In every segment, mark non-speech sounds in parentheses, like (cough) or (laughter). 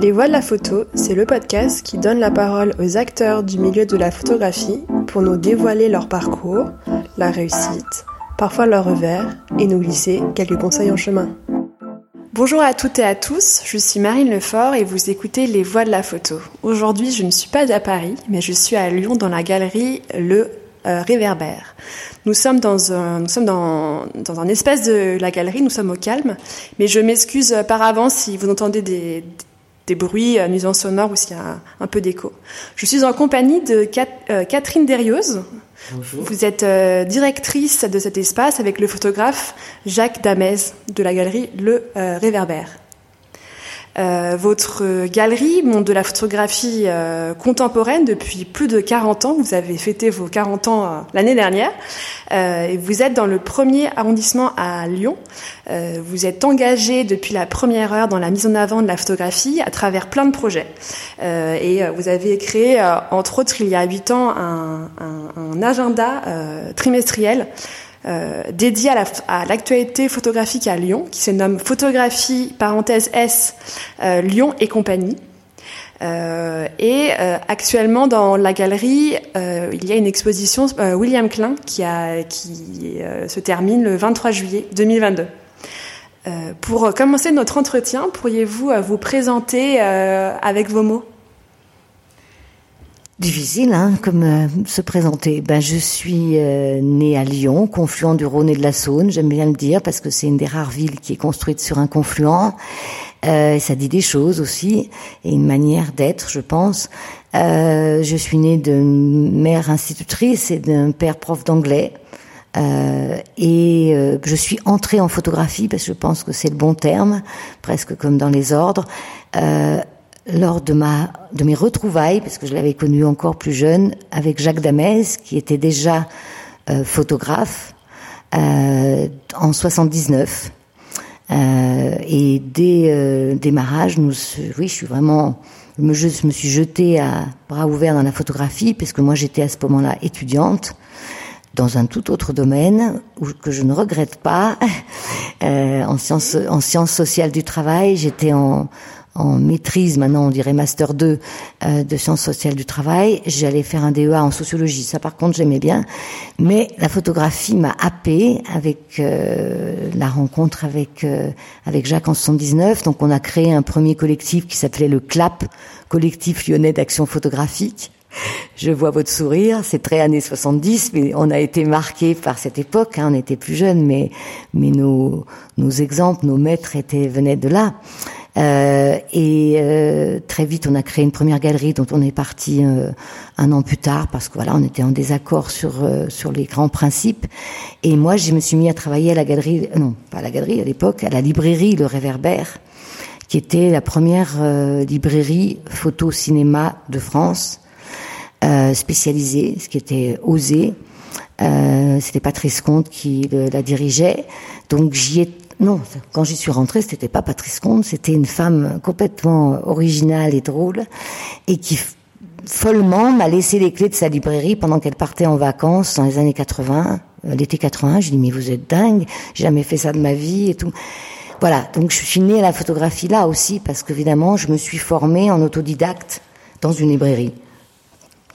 Les Voix de la photo, c'est le podcast qui donne la parole aux acteurs du milieu de la photographie pour nous dévoiler leur parcours, la réussite, parfois leur revers, et nous glisser quelques conseils en chemin. Bonjour à toutes et à tous, je suis Marine Lefort et vous écoutez Les Voix de la photo. Aujourd'hui, je ne suis pas à Paris, mais je suis à Lyon dans la galerie Le euh, Réverbère. Nous sommes dans un, nous dans un espace de la galerie, nous sommes au calme, mais je m'excuse par avance si vous entendez des, des bruits, euh, nuisances sonores ou s'il y a un, peu d'écho. Je suis en compagnie de euh, Catherine Derrioz. Bonjour. Vous êtes euh, directrice de cet espace avec le photographe Jacques Damez de la galerie Le Réverbère. Euh, votre galerie montre de la photographie euh, contemporaine depuis plus de 40 ans. Vous avez fêté vos 40 ans euh, l'année dernière. vous êtes dans le premier arrondissement à Lyon. vous êtes engagé depuis la première heure dans la mise en avant de la photographie à travers plein de projets. et vous avez créé, entre autres, il y a 8 ans, un agenda trimestriel euh, dédié à l'actualité photographique à Lyon, qui se nomme Photographie parenthèse S euh, Lyon et compagnie. Euh, et euh, actuellement dans la galerie, il y a une exposition William Klein qui, a, qui se termine le 23 juillet 2022. pour commencer notre entretien, pourriez-vous vous présenter avec vos mots? Difficile, hein, comme euh, se présenter. Ben, je suis euh, née à Lyon, confluent du Rhône et de la Saône. J'aime bien le dire parce que c'est une des rares villes qui est construite sur un confluent. Euh, ça dit des choses aussi et une manière d'être, je pense. Euh, je suis née d'une mère institutrice et d'un père prof d'anglais. et je suis entrée en photographie parce que je pense que c'est le bon terme, presque comme dans les ordres lors de ma de mes retrouvailles, parce que je l'avais connu encore plus jeune, avec Jacques Damez, qui était déjà euh, photographe euh, en 79. Euh, et dès euh, démarrage, nous, oui, je suis vraiment, je je me suis jetée à bras ouverts dans la photographie, parce que moi j'étais à ce moment-là étudiante dans un tout autre domaine où, que je ne regrette pas, (laughs) euh, en sciences en sciences sociales du travail. J'étais en en maîtrise, maintenant on dirait master 2 euh, de sciences sociales du travail. J'allais faire un DEA en sociologie, ça par contre j'aimais bien. Mais la photographie m'a happé avec euh, la rencontre avec euh, avec Jacques en 79. Donc on a créé un premier collectif qui s'appelait le CLAP, collectif lyonnais d'action photographique. Je vois votre sourire, c'est très années 70, mais on a été marqué par cette époque. Hein, on était plus jeunes, mais mais nos nos exemples, nos maîtres étaient venaient de là. Euh, et euh, très vite, on a créé une première galerie dont on est parti euh, un an plus tard parce que voilà, on était en désaccord sur sur les grands principes. Et moi, je me suis mis à travailler à la galerie, non, pas à la galerie à l'époque, à la librairie Le Réverbère, qui était la première librairie photo-cinéma de France, spécialisée, ce qui était osé. C'était Patrice Comte qui la dirigeait. Donc j'y ai non, quand j'y suis rentrée, c'était pas Patrice Comte, c'était une femme complètement originale et drôle et qui follement m'a laissé les clés de sa librairie pendant qu'elle partait en vacances dans les années 80, euh, l'été 80. Je dis mais vous êtes dingue, j'ai jamais fait ça de ma vie et tout. Voilà, donc je suis née à la photographie là aussi parce qu'évidemment je me suis formée en autodidacte dans une librairie.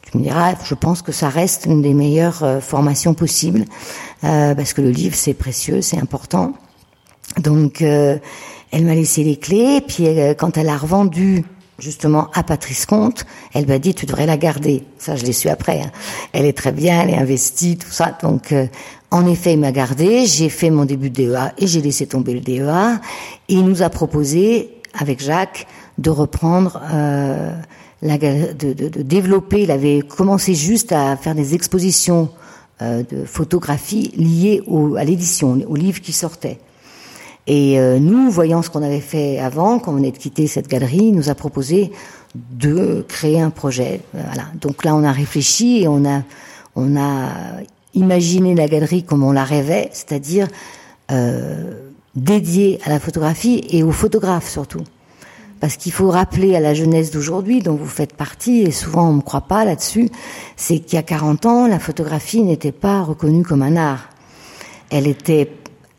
Tu me diras, je pense que ça reste une des meilleures euh, formations possibles euh, parce que le livre c'est précieux, c'est important. Donc, euh, elle m'a laissé les clés. Puis, euh, quand elle a revendu justement à Patrice Comte, elle m'a dit tu devrais la garder. Ça, je l'ai su après. Hein. Elle est très bien, elle est investie, tout ça. Donc, euh, en effet, il m'a gardé. J'ai fait mon début de DEA et j'ai laissé tomber le DEA. Et il nous a proposé, avec Jacques, de reprendre. De, de, développer, il avait commencé juste à faire des expositions de photographie liées à l'édition, aux livres qui sortaient. Et euh, nous, voyant ce qu'on avait fait avant, quand on est de quitter cette galerie, il nous a proposé de créer un projet. Voilà. Donc là, on a réfléchi et on a, on a imaginé la galerie comme on la rêvait, c'est-à-dire euh, dédiée à la photographie et aux photographes surtout. Parce qu'il faut rappeler à la jeunesse d'aujourd'hui, dont vous faites partie, et souvent on ne me croit pas là-dessus, c'est qu'il y a 40 ans, la photographie n'était pas reconnue comme un art. Elle était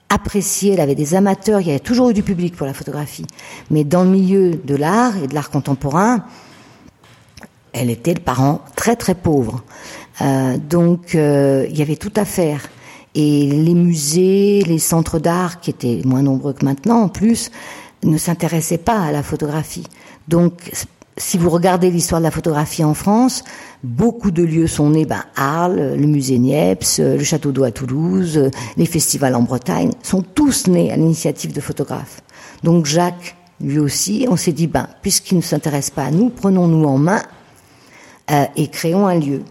appréciée, elle avait des amateurs, il y avait toujours eu du public pour la photographie. Mais dans le milieu de l'art et de l'art contemporain, elle était le parent très très pauvre. Euh, donc euh, il y avait tout à faire. Et les musées, les centres d'art, qui étaient moins nombreux que maintenant en plus, ne s'intéressaient pas à la photographie. Donc si vous regardez l'histoire de la photographie en France, beaucoup de lieux sont nés. Ben, Arles, le musée Niepce, le château d'eau à Toulouse, les festivals en Bretagne, sont tous nés à l'initiative de photographes. Donc Jacques, lui aussi, on s'est dit, ben, puisqu'il ne s'intéresse pas à nous, prenons-nous en main euh, et créons un lieu.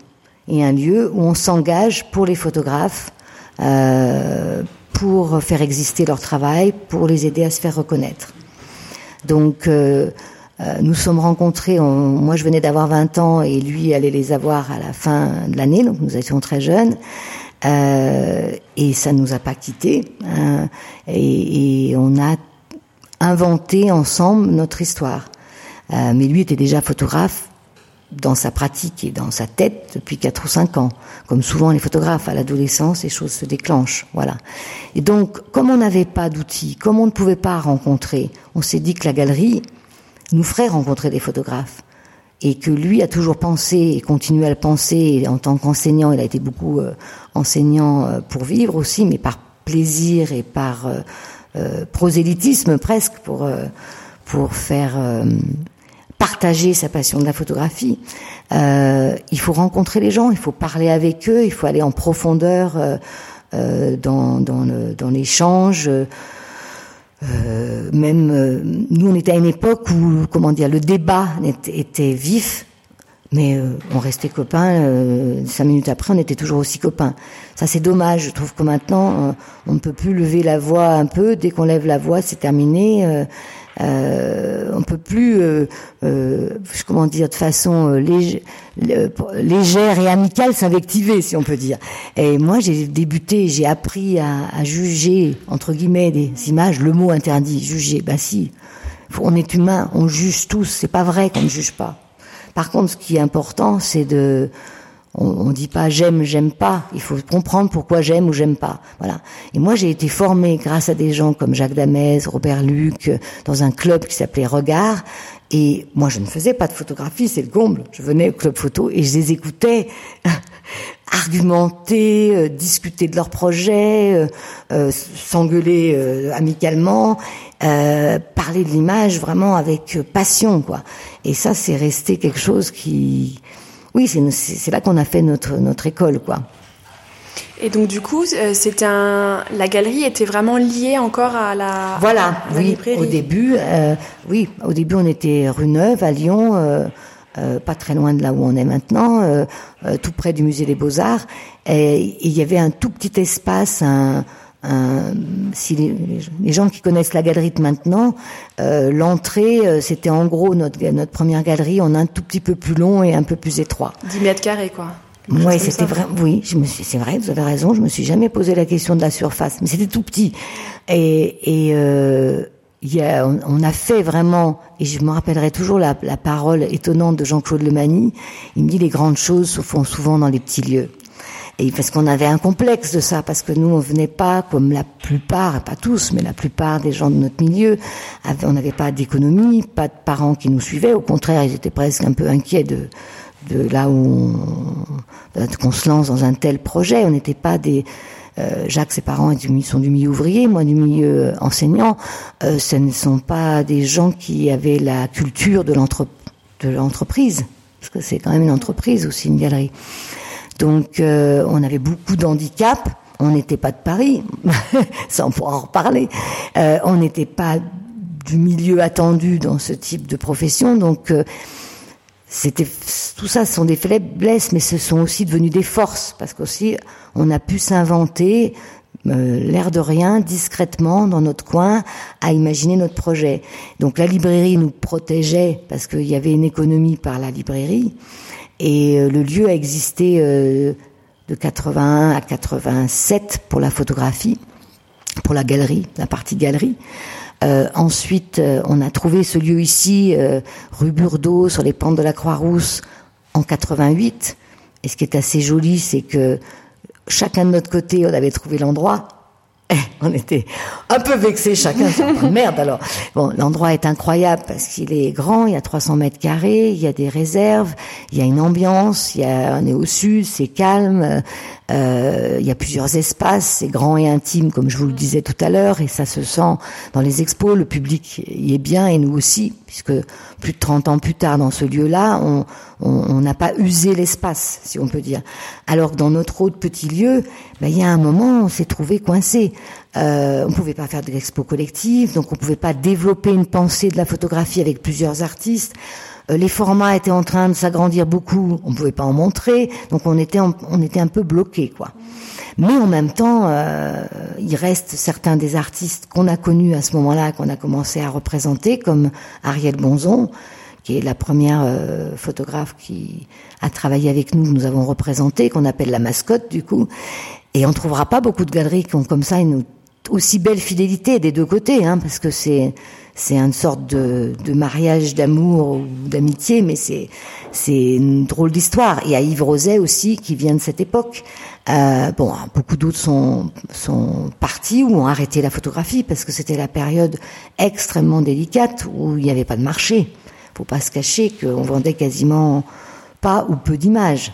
Et un lieu où on s'engage pour les photographes, euh, pour faire exister leur travail, pour les aider à se faire reconnaître. Donc, euh, euh, nous sommes rencontrés, moi je venais d'avoir 20 ans et lui allait les avoir à la fin de l'année, donc nous étions très jeunes. Euh, et ça ne nous a pas quittés. Hein, et, on a inventé ensemble notre histoire. Euh, mais lui était déjà photographe dans sa pratique et dans sa tête depuis 4 ou 5 ans. Comme souvent les photographes, à l'adolescence, les choses se déclenchent. Voilà. Et donc, comme on n'avait pas d'outils, comme on ne pouvait pas rencontrer, on s'est dit que la galerie, nous ferait rencontrer des photographes. Et que lui a toujours pensé et continue à le penser en tant qu'enseignant. Il a été beaucoup euh, enseignant euh, pour vivre aussi, mais par plaisir et par euh, prosélytisme presque pour pour faire partager sa passion de la photographie. il faut rencontrer les gens, il faut parler avec eux, il faut aller en profondeur dans dans l'échange. Euh, même euh, nous, on était à une époque où, comment dire, le débat était, vif, mais euh, on restait copains. cinq minutes après, on était toujours aussi copains. Ça, c'est dommage. Je trouve que maintenant, on ne peut plus lever la voix un peu. Dès qu'on lève la voix, c'est terminé. Euh, on peut plus, euh, euh, comment dire, de façon euh, légère et amicale s'invectiver, si on peut dire. Et moi, j'ai débuté, j'ai appris à, à, juger entre guillemets des images. Le mot interdit, juger. Ben si, on est humain, on juge tous. C'est pas vrai qu'on ne juge pas. Par contre, ce qui est important, c'est de on, ne dit pas j'aime, j'aime pas. Il faut comprendre pourquoi j'aime ou j'aime pas. Voilà. Et moi, j'ai été formée grâce à des gens comme Jacques Damez, Robert Luc, dans un club qui s'appelait Regard. Et moi, je ne faisais pas de photographie, c'est le comble. Je venais au club photo et je les écoutais (laughs) argumenter, euh, discuter de leurs projets, euh, euh, s'engueuler amicalement, parler de l'image vraiment avec passion, quoi. Et ça, c'est resté quelque chose qui oui, c'est là qu'on a fait notre, notre école, quoi. Et donc du coup, euh, c'était un, la galerie était vraiment liée encore à la. Voilà, oui. Au début, euh, oui, au début on était rue Neuve à Lyon, euh, pas très loin de là où on est maintenant, tout près du musée des Beaux Arts, et il y avait un tout petit espace, un, euh, si les, gens qui connaissent la galerie de maintenant, euh, l'entrée, euh, c'était en gros notre, notre première galerie en un tout petit peu plus long et un peu plus étroit. 10 mètres carrés, quoi. Oui, c'était vrai. Oui, c'est vrai, vous avez raison. Je me suis jamais posé la question de la surface, mais c'était tout petit. Et, et euh, y a, on, a fait vraiment, et je me rappellerai toujours la, la parole étonnante de Jean-Claude Lemanie. Il me dit les grandes choses se font souvent dans les petits lieux. Et parce qu'on avait un complexe de ça, parce que nous, on venait pas, comme la plupart, pas tous, mais la plupart des gens de notre milieu, on n'avait pas d'économie, pas de parents qui nous suivaient. Au contraire, ils étaient presque un peu inquiets de, de là où qu'on se lance dans un tel projet. On n'était pas des euh, Jacques, ses parents sont du milieu ouvrier, moi du milieu enseignant. Euh, ce ne sont pas des gens qui avaient la culture de l'entreprise, parce que c'est quand même une entreprise aussi, une galerie. Donc euh, on avait beaucoup d'handicaps. On n'était pas de Paris, ça on pourra en reparler. Euh, on n'était pas du milieu attendu dans ce type de profession, donc euh, c'était tout ça sont des faiblesses, mais ce sont aussi devenus des forces parce qu'aussi on a pu s'inventer l'air de rien, discrètement, dans notre coin, à imaginer notre projet. Donc la librairie nous protégeait parce qu'il y avait une économie par la librairie. Et euh, le lieu a existé euh, de 81 à 87 pour la photographie, pour la galerie, la partie galerie. Euh, ensuite, on a trouvé ce lieu ici, rue Burdeau, sur les pentes de la Croix-Rousse, en 88. Et ce qui est assez joli, c'est que chacun de notre côté, on avait trouvé l'endroit. On était un peu vexés chacun. Merde alors. Bon, l'endroit est incroyable parce qu'il est grand, il y a 300 mètres carrés, il y a des réserves, il y a une ambiance, il y a, on est au sud, c'est calme, euh, il y a plusieurs espaces, c'est grand et intime comme je vous le disais tout à l'heure et ça se sent dans les expos, le public y est bien et nous aussi puisque plus de 30 ans plus tard dans ce lieu-là, on n'a pas usé l'espace, si on peut dire. Alors que dans notre autre petit lieu, ben, il y a un moment, on s'est trouvé coincé. Euh, on pouvait pas faire de l'expo collective, donc on pouvait pas développer une pensée de la photographie avec plusieurs artistes. Euh, les formats étaient en train de s'agrandir beaucoup, on pouvait pas en montrer, donc on était on était un peu bloqué quoi. Mais en même temps, euh, il reste certains des artistes qu'on a connus à ce moment-là, qu'on a commencé à représenter, comme Ariel Bonzon, qui est la première euh, photographe qui a travaillé avec nous, nous avons représenté, qu'on appelle la mascotte du coup. Et on trouvera pas beaucoup de galeries qui ont comme ça une aussi belle fidélité des deux côtés, hein, parce que c'est c'est une sorte de, de mariage d'amour ou d'amitié, mais c'est c'est une drôle d'histoire. Il y a Yves Roset aussi qui vient de cette époque. Euh, bon, beaucoup d'autres sont sont partis ou ont arrêté la photographie parce que c'était la période extrêmement délicate où il n'y avait pas de marché. Faut pas se cacher qu'on vendait quasiment pas ou peu d'images.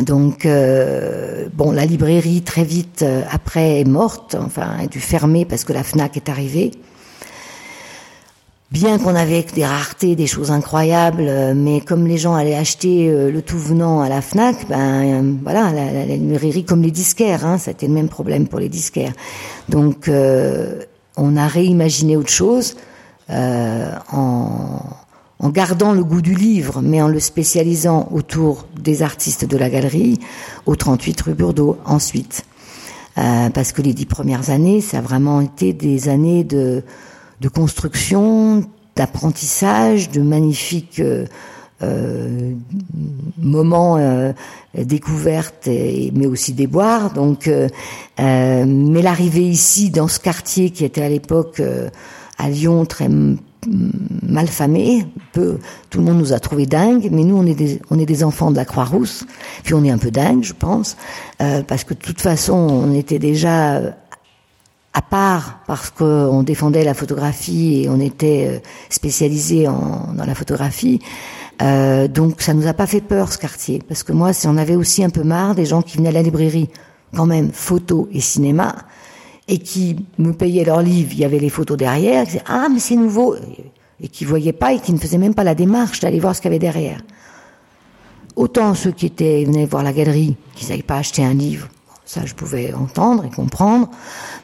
Donc, euh, bon, la librairie très vite euh, après est morte, enfin, a dû fermer parce que la Fnac est arrivée. Bien qu'on avait des raretés, des choses incroyables, euh, mais comme les gens allaient acheter le tout venant à la Fnac, ben voilà, la, librairie comme les disquaires, hein, c'était le même problème pour les disquaires. Donc, on a réimaginé autre chose en en gardant le goût du livre, mais en le spécialisant autour des artistes de la galerie, au 38 rue Burdeau ensuite. Euh, parce que les dix premières années, ça a vraiment été des années de, de construction, d'apprentissage, de magnifiques euh, euh moments euh, découvertes, mais aussi des boires. Donc, mais l'arrivée ici, dans ce quartier qui était à l'époque à Lyon très malfamé, peu, tout le monde nous a trouvé dingues, mais nous on est des, enfants de la Croix-Rousse, puis on est un peu dingues, je pense, parce que de toute façon on était déjà à part parce qu'on défendait la photographie et on était euh, spécialisé dans la photographie. Euh, donc ça nous a pas fait peur ce quartier, parce que moi, on avait aussi un peu marre des gens qui venaient à la librairie, quand même, photo et cinéma, et qui me payaient leurs livres, il y avait les photos derrière, qui disaient, ah mais c'est nouveau, et qui voyaient pas et qui ne faisaient même pas la démarche d'aller voir ce qu'il y avait derrière. Autant ceux qui étaient venaient voir la galerie, qui n'allaient pas acheter un livre, ça je pouvais entendre et comprendre,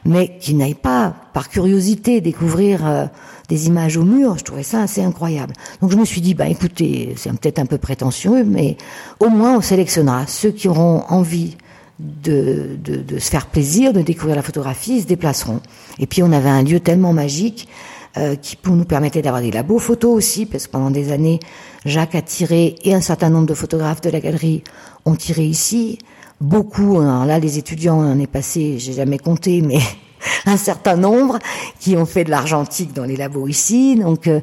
mais qui n'aillent pas, par curiosité, découvrir euh, des images au mur, je trouvais ça assez incroyable. Donc je me suis dit, bah écoutez, c'est peut-être un peu prétentieux, mais au moins on sélectionnera ceux qui auront envie de, de, de, se faire plaisir, de découvrir la photographie, ils se déplaceront. Et puis on avait un lieu tellement magique euh, qui nous permettait d'avoir des labos photos aussi, parce que pendant des années, Jacques a tiré et un certain nombre de photographes de la galerie ont tiré ici. Beaucoup, alors là les étudiants, on est passé, j'ai jamais compté, mais (laughs) un certain nombre qui ont fait de l'argentique dans les labos ici. Donc euh,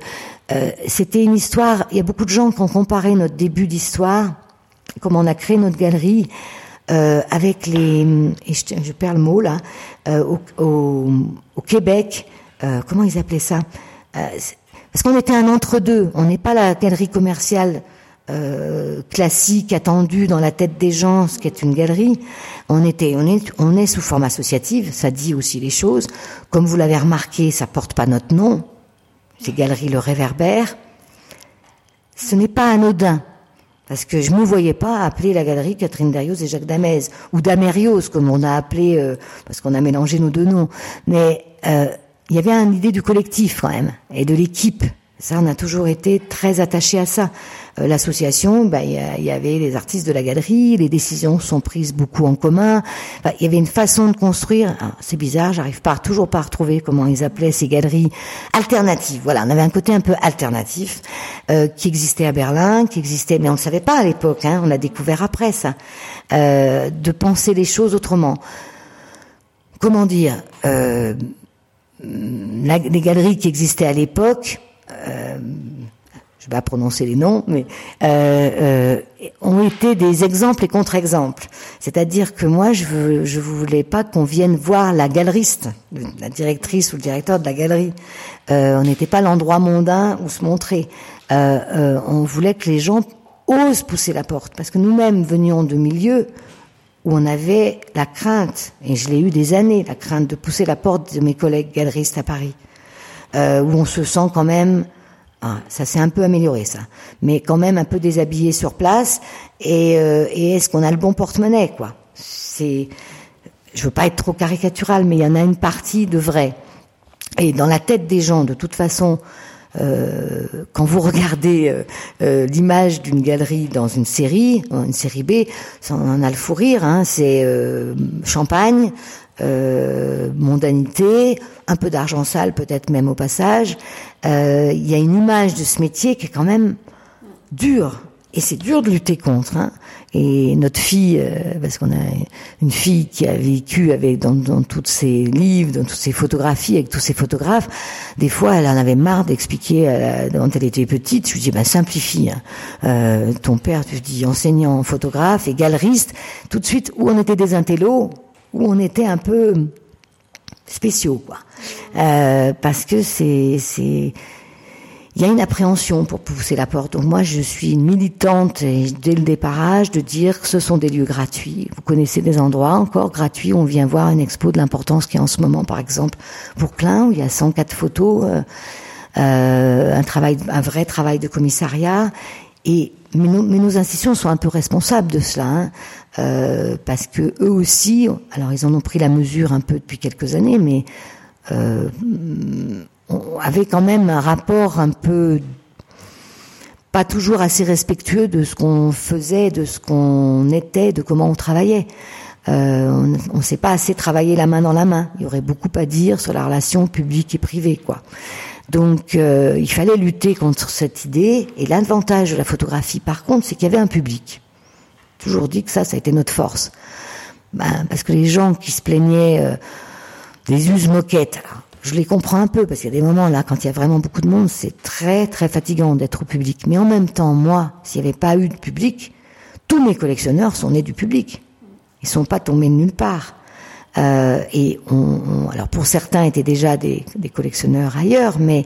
euh, c'était une histoire. Il y a beaucoup de gens qui ont comparé notre début d'histoire, comment on a créé notre galerie euh, avec les, et je, je, perds le mot là, euh, au, au, au, Québec, euh, comment ils appelaient ça euh, Parce qu'on était un entre-deux, on n'est pas la galerie commerciale euh, classique attendue dans la tête des gens, ce qui est une galerie. On était, on est, on est sous forme associative, ça dit aussi les choses. Comme vous l'avez remarqué, ça porte pas notre nom. C'est Galerie Le Réverbère. Ce n'est pas anodin. Parce que je ne me voyais pas appeler la galerie Catherine Darios et Jacques Damez, ou Damérios, comme on a appelé, euh, parce qu'on a mélangé nos deux noms. Mais euh, il y avait une idée du collectif quand même, et de l'équipe. Ça, on a toujours été très attaché à ça. Euh, l'association, bah, il y, avait les artistes de la galerie, les décisions sont prises beaucoup en commun. il y avait une façon de construire. C'est bizarre, j'arrive pas toujours pas à retrouver comment ils appelaient ces galeries alternatives. Voilà, on avait un côté un peu alternatif euh, qui existait à Berlin, qui existait, mais on ne savait pas à l'époque. Hein, on a découvert après ça, euh, de penser les choses autrement. Comment dire les galeries qui existaient à l'époque euh, je vais pas prononcer les noms, mais euh, euh, ont été des exemples et contre-exemples. C'est-à-dire que moi, je veux, je voulais pas qu'on vienne voir la galeriste, la directrice ou le directeur de la galerie. Euh, on n'était pas l'endroit mondain où se montrer. Euh, on voulait que les gens osent pousser la porte, parce que nous-mêmes venions de milieux où on avait la crainte, et je l'ai eu des années, la crainte de pousser la porte de mes collègues galeristes à Paris, où on se sent quand même ah, ça s'est un peu amélioré, ça. Mais quand même un peu déshabillé sur place. Et, euh, est-ce qu'on a le bon porte-monnaie, quoi? C'est, je veux pas être trop caricatural, mais il y en a une partie de vrai. Et dans la tête des gens, de toute façon, euh, quand vous (laughs) regardez euh, euh l'image d'une galerie dans une série, une série B, ça en a le fou rire. Hein, c'est euh, champagne, euh, mondanité, un peu d'argent sale peut-être même au passage. Euh, il y a une image de ce métier qui est quand même dure. Et c'est dur de lutter contre. Hein. Et notre fille, euh, parce qu'on a une fille qui a vécu avec dans, dans tous ses livres, dans toutes ses photographies, avec tous ses photographes, des fois elle en avait marre d'expliquer euh, quand elle était petite. Je lui dis, bah, simplifie. Hein. Euh, ton père, tu dis, enseignant, photographe et galeriste. Tout de suite, où on était des intellos, où on était un peu spéciaux, quoi. Euh, parce que c'est, il y a une appréhension pour pousser la porte. Donc moi, je suis militante et dès le départage de dire que ce sont des lieux gratuits. Vous connaissez des endroits encore gratuits. On vient voir une expo de l'importance qui est en ce moment, par exemple, pour Klein, où il y a 104 photos, euh, euh, un travail, un vrai travail de commissariat. Et mais nos, institutions sont un peu responsables de cela. Hein. Euh, parce que eux aussi, alors ils en ont pris la mesure un peu depuis quelques années, mais euh, avaient quand même un rapport un peu pas toujours assez respectueux de ce qu'on faisait, de ce qu'on était, de comment on travaillait. Euh, on ne sait pas assez travailler la main dans la main. Il y aurait beaucoup à dire sur la relation publique et privée, quoi. Donc, euh, il fallait lutter contre cette idée. Et l'avantage de la photographie, par contre, c'est qu'il y avait un public toujours dit que ça, ça a été notre force. Ben, parce que les gens qui se plaignaient euh, des us moquettes, je les comprends un peu, parce qu'il y a des moments là, quand il y a vraiment beaucoup de monde, c'est très très fatigant d'être au public. Mais en même temps, moi, s'il n'y avait pas eu de public, tous mes collectionneurs sont nés du public. Ils sont pas tombés de nulle part. Euh, et on, alors pour certains étaient déjà des, des collectionneurs ailleurs, mais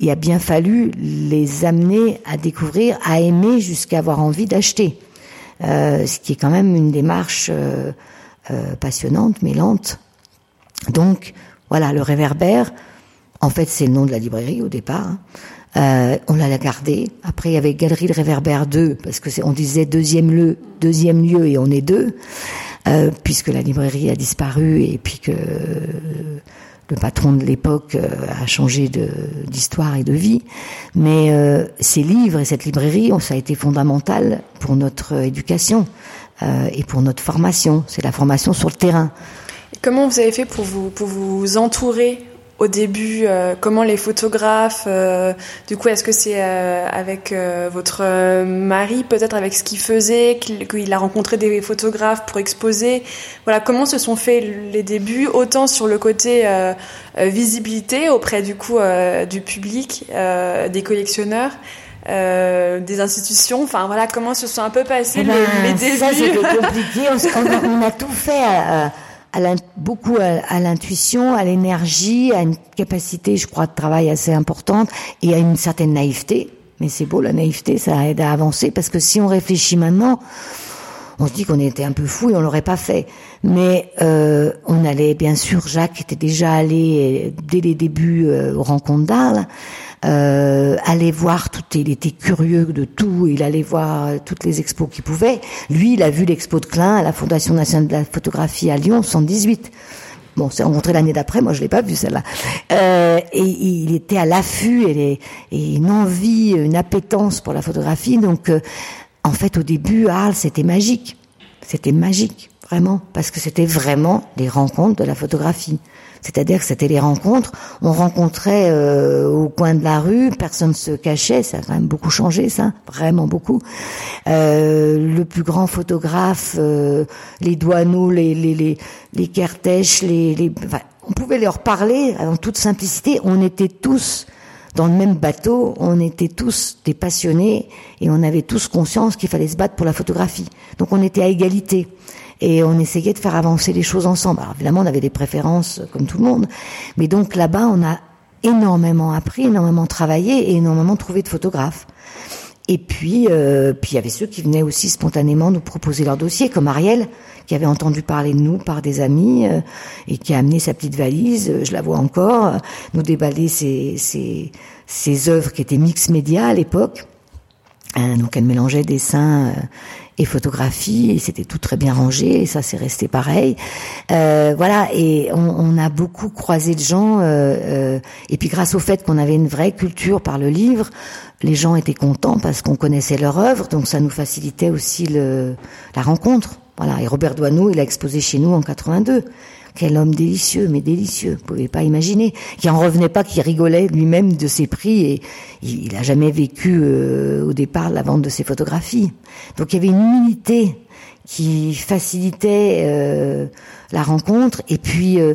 il a bien fallu les amener à découvrir, à aimer jusqu'à avoir envie d'acheter. Euh, ce qui est quand même une démarche euh, euh, passionnante mais lente. Donc voilà, le réverbère, en fait c'est le nom de la librairie au départ. Hein. Euh, on l'a gardé. Après, il y avait Galerie de Réverbère 2, parce que on disait deuxième lieu, deuxième lieu et on est deux, euh, puisque la librairie a disparu et puis que le patron de l'époque euh, a changé d'histoire et de vie, mais euh, ces livres et cette librairie, ça a été fondamental pour notre éducation euh, et pour notre formation. C'est la formation sur le terrain. comment vous avez fait pour vous, pour vous entourer au début euh, Comment les photographes euh, Du coup, est-ce que c'est euh, avec votre mari, peut-être avec ce qu'il faisait, qu'il a rencontré des photographes pour exposer? Voilà, comment se sont faits les débuts, autant sur le côté visibilité auprès du coup du public, des collectionneurs. des institutions, enfin voilà comment se sont un peu passés eh ben, les, débuts. Ça c'était compliqué, on, on, a tout fait. À, à beaucoup à, l'intuition, à l'énergie, à une capacité, je crois, de travail assez importante et à une certaine naïveté. Mais c'est beau, la naïveté, ça aide à avancer parce que si on réfléchit maintenant, on se dit qu'on était un peu fou et on l'aurait pas fait. Mais euh, on allait, bien sûr, Jacques était déjà allé dès les débuts euh, aux rencontres d'Arles euh, allait voir tout, il était curieux de tout, il allait voir toutes les expos qu'il pouvait. Lui, il a vu l'expo de Klein à la Fondation nationale de la photographie à Lyon, 118. Bon, c'est rencontré l'année d'après, moi je l'ai pas vu celle-là. Euh, et, il était à l'affût et, et, une envie, une appétence pour la photographie. Donc, euh, en fait, au début, Arles, c'était magique. C'était magique, vraiment, parce que c'était vraiment les rencontres de la photographie. C'est-à-dire que c'était les rencontres. On rencontrait euh, au coin de la rue, personne se cachait. Ça a quand même beaucoup changé, ça, vraiment beaucoup. Euh, le plus grand photographe, euh, les douaneaux, les les les, les les, les on pouvait leur parler en toute simplicité. On était tous dans le même bateau, on était tous des passionnés et on avait tous conscience qu'il fallait se battre pour la photographie. Donc on était à égalité et on essayait de faire avancer les choses ensemble. Alors évidemment, on avait des préférences comme tout le monde, mais donc là-bas, on a énormément appris, énormément travaillé et énormément trouvé de photographes. Et puis, euh, puis il y avait ceux qui venaient aussi spontanément nous proposer leur dossier, comme Ariel, qui avait entendu parler de nous par des amis euh, et qui a amené sa petite valise, euh, je la vois encore, euh, nous déballer ses, ses, ses œuvres qui étaient mix média à l'époque. donc elle mélangeait dessin et photographie et c'était tout très bien rangé et ça c'est resté pareil. voilà et on, a beaucoup croisé de gens et puis grâce au fait qu'on avait une vraie culture par le livre, les gens étaient contents parce qu'on connaissait leur œuvre donc ça nous facilitait aussi le, la rencontre. Voilà. Et Robert Doisneau, il a exposé chez nous en 82. Quel homme délicieux, mais délicieux. Vous pouvez pas imaginer. Qui en revenait pas, qui rigolait lui-même de ses prix et il a jamais vécu euh, au départ la vente de ses photographies. Donc il y avait une humilité qui facilitait euh, la rencontre et puis euh,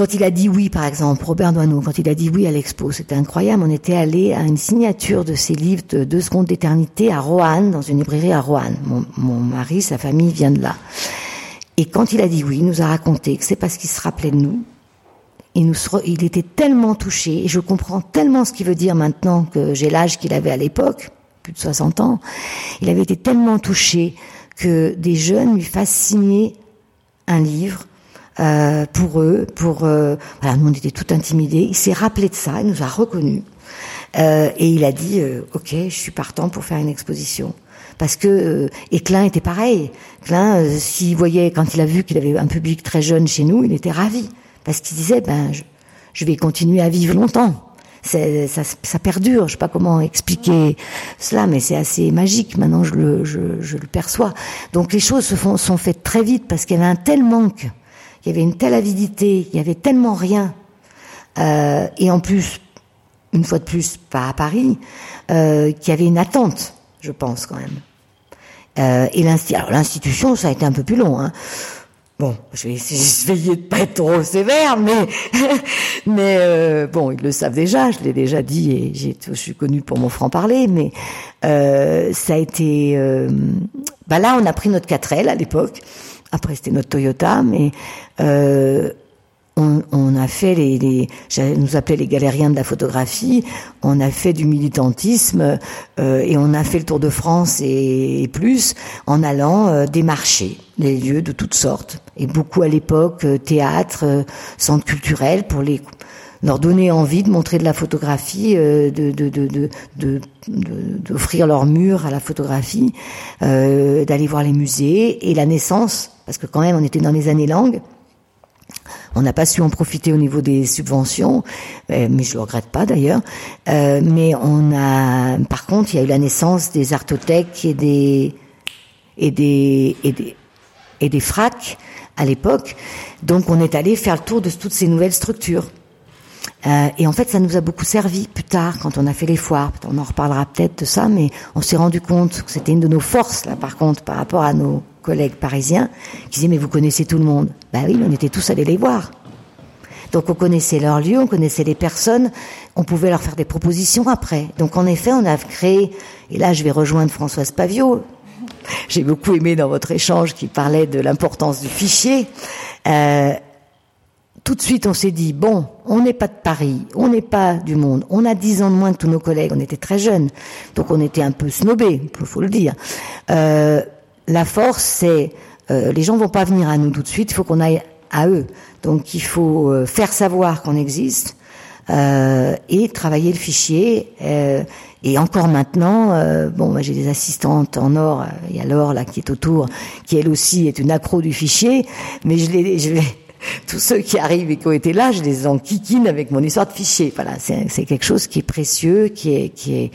quand il a dit oui, par exemple, Robert Doisneau, quand il a dit oui à l'expo, c'était incroyable. On était allé à une signature de ses livres de deux secondes d'éternité à Roanne, dans une librairie à Roanne. Mon, mari, sa famille vient de là. Et quand il a dit oui, il nous a raconté que c'est parce qu'il se rappelait de nous. Il, nous, il était tellement touché, et je comprends tellement ce qu'il veut dire maintenant que j'ai l'âge qu'il avait à l'époque, plus de 60 ans. Il avait été tellement touché que des jeunes lui fassent signer un livre euh, pour eux, pour euh, voilà, nous on était tout intimidés. Il s'est rappelé de ça, il nous a reconnus euh, et il a dit euh, ok, je suis partant pour faire une exposition. Parce que euh, et Klein était pareil. Klein, s'il voyait quand il a vu qu'il avait un public très jeune chez nous, il était ravi parce qu'il disait ben je, je, vais continuer à vivre longtemps. Ça, ça, perdure. Je sais pas comment expliquer cela, mais c'est assez magique. Maintenant, je le, je, je le perçois. Donc les choses se font, sont faites très vite parce qu'il y avait un tel manque il y avait une telle avidité, il y avait tellement rien. Euh, et en plus, une fois de plus, pas à Paris, euh, qu'il y avait une attente, je pense quand même. Euh, et l'institution, ça a été un peu plus long. Hein. Bon, je vais essayer de pas être trop sévère, mais (laughs) mais euh, bon, ils le savent déjà. Je l'ai déjà dit et j'ai, je suis connue pour mon franc parler, mais euh, ça a été. Euh, bah là, on a pris notre 4L à l'époque. Après, c'était notre Toyota, mais euh, on, a fait les, les nous appelait les galériens de la photographie. On a fait du militantisme euh, et on a fait le Tour de France et, plus en allant euh, démarcher les lieux de toutes sortes et beaucoup à l'époque euh, théâtre, centre culturel pour leur donner envie de montrer de la photographie, d'offrir leur mur à la photographie, d'aller voir les musées et la naissance parce que quand même on était dans les années langues. On n'a pas su en profiter au niveau des subventions, euh, mais je le regrette pas d'ailleurs. Euh, mais on a, par contre, il y a eu la naissance des artothèques et des et des et des, et des fracs à l'époque. Donc on est allé faire le tour de toutes ces nouvelles structures. Euh, et en fait, ça nous a beaucoup servi plus tard quand on a fait les foires. On en reparlera peut-être de ça, mais on s'est rendu compte que c'était une de nos forces là, par contre, par rapport à nos collègues parisiens qui disaient mais vous connaissez tout le monde. Ben oui, on était tous allés les voir. Donc on connaissait leur lieu, on connaissait les personnes, on pouvait leur faire des propositions après. Donc en effet, on a créé, et là je vais rejoindre Françoise Pavio, (laughs) j'ai beaucoup aimé dans votre échange qui parlait de l'importance du fichier. Euh, tout de suite, on s'est dit, bon, on n'est pas de Paris, on n'est pas du monde, on a dix ans de moins que tous nos collègues, on était très jeunes, donc on était un peu snobés, il faut le dire. Euh, la force, c'est, euh, les gens vont pas venir à nous tout de suite, il faut qu'on aille à eux. Donc il faut euh, faire savoir qu'on existe euh, et travailler le fichier. Euh, et encore maintenant, euh, bon, moi j'ai des assistantes en or, il y a Laure là qui est autour, qui elle aussi est une accro du fichier, mais je l'ai, je l'ai (laughs) tous ceux qui arrivent et qui ont été là, je les enquiquine avec mon histoire de fichier. Voilà, c'est quelque chose qui est précieux, qui est, qui est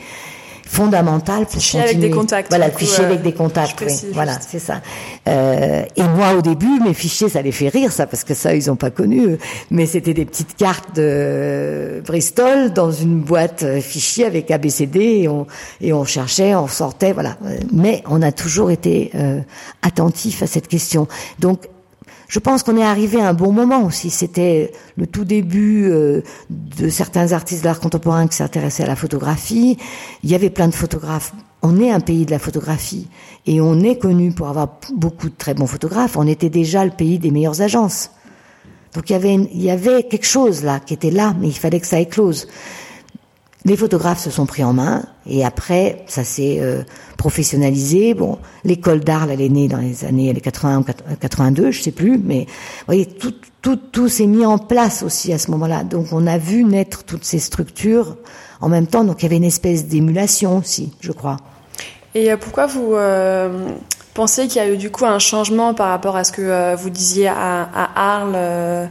fondamental pour fichier avec des contacts. Voilà, fichier avec des contacts. Oui, voilà, c'est ça. Euh, et moi, au début, mes fichiers, ça les fait rire, ça, parce que ça, ils ont pas connu. Mais c'était des petites cartes de Bristol dans une boîte euh, fichier avec ABCD et on, et on cherchait, on sortait, voilà. Mais on a toujours été euh, attentif à cette question. Donc, je pense qu'on est arrivé à un bon moment aussi. C'était le tout début euh, de certains artistes d'art contemporain qui s'intéressaient à la photographie. Il y avait plein de photographes. On est un pays de la photographie et on est connu pour avoir beaucoup de très bons photographes. On était déjà le pays des meilleures agences. Donc il y avait, il y avait quelque chose là qui était là, mais il fallait que ça éclose. Les photographes se sont pris en main et après ça s'est euh, professionnalisé. Bon, l'école d'art elle est née dans les années les 80 ou 82, je sais plus, mais vous voyez tout tout tout s'est mis en place aussi à ce moment-là. Donc on a vu naître toutes ces structures en même temps. Donc il y avait une espèce d'émulation aussi, je crois. Et euh, pourquoi vous euh, pensez qu'il y a eu du coup un changement par rapport à ce que vous disiez à Arles?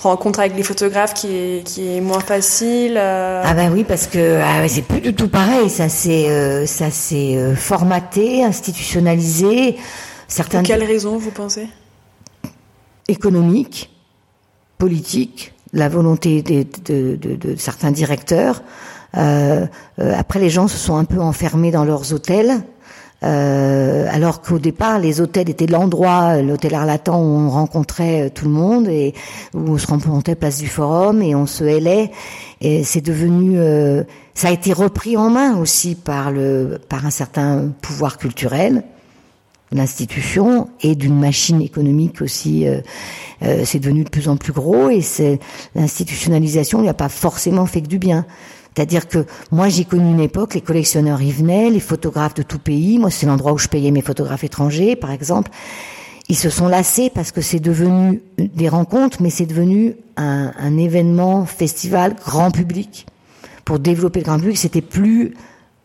Rencontre avec les photographes qui est, qui est moins facile euh. Ah ben oui, parce que ah c'est plus du tout pareil. Ça s'est euh, ça s'est euh, formaté, institutionnalisé. Certaines. Pour quelles raisons vous pensez? Économique, politique, la volonté de, de, de, de certains directeurs. après, les gens se sont un peu enfermés dans leurs hôtels. Euh, alors qu'au départ, les hôtels étaient l'endroit, l'hôtel Arlatan, où on rencontrait euh, tout le monde et où on se rencontrait place du Forum et on se hélait. C'est devenu, euh, ça a été repris en main aussi par le, par un certain pouvoir culturel, l'institution et d'une machine économique aussi. c'est devenu de plus en plus gros et c'est l'institutionnalisation n'y a pas forcément fait que du bien. C'est-à-dire que moi j'ai connu une époque, les collectionneurs y venaient, les photographes de tout pays, moi c'est l'endroit où je payais mes photographes étrangers par exemple, ils se sont lassés parce que c'est devenu des rencontres, mais c'est devenu un, événement, festival, grand public. Pour développer le grand public, c'était plus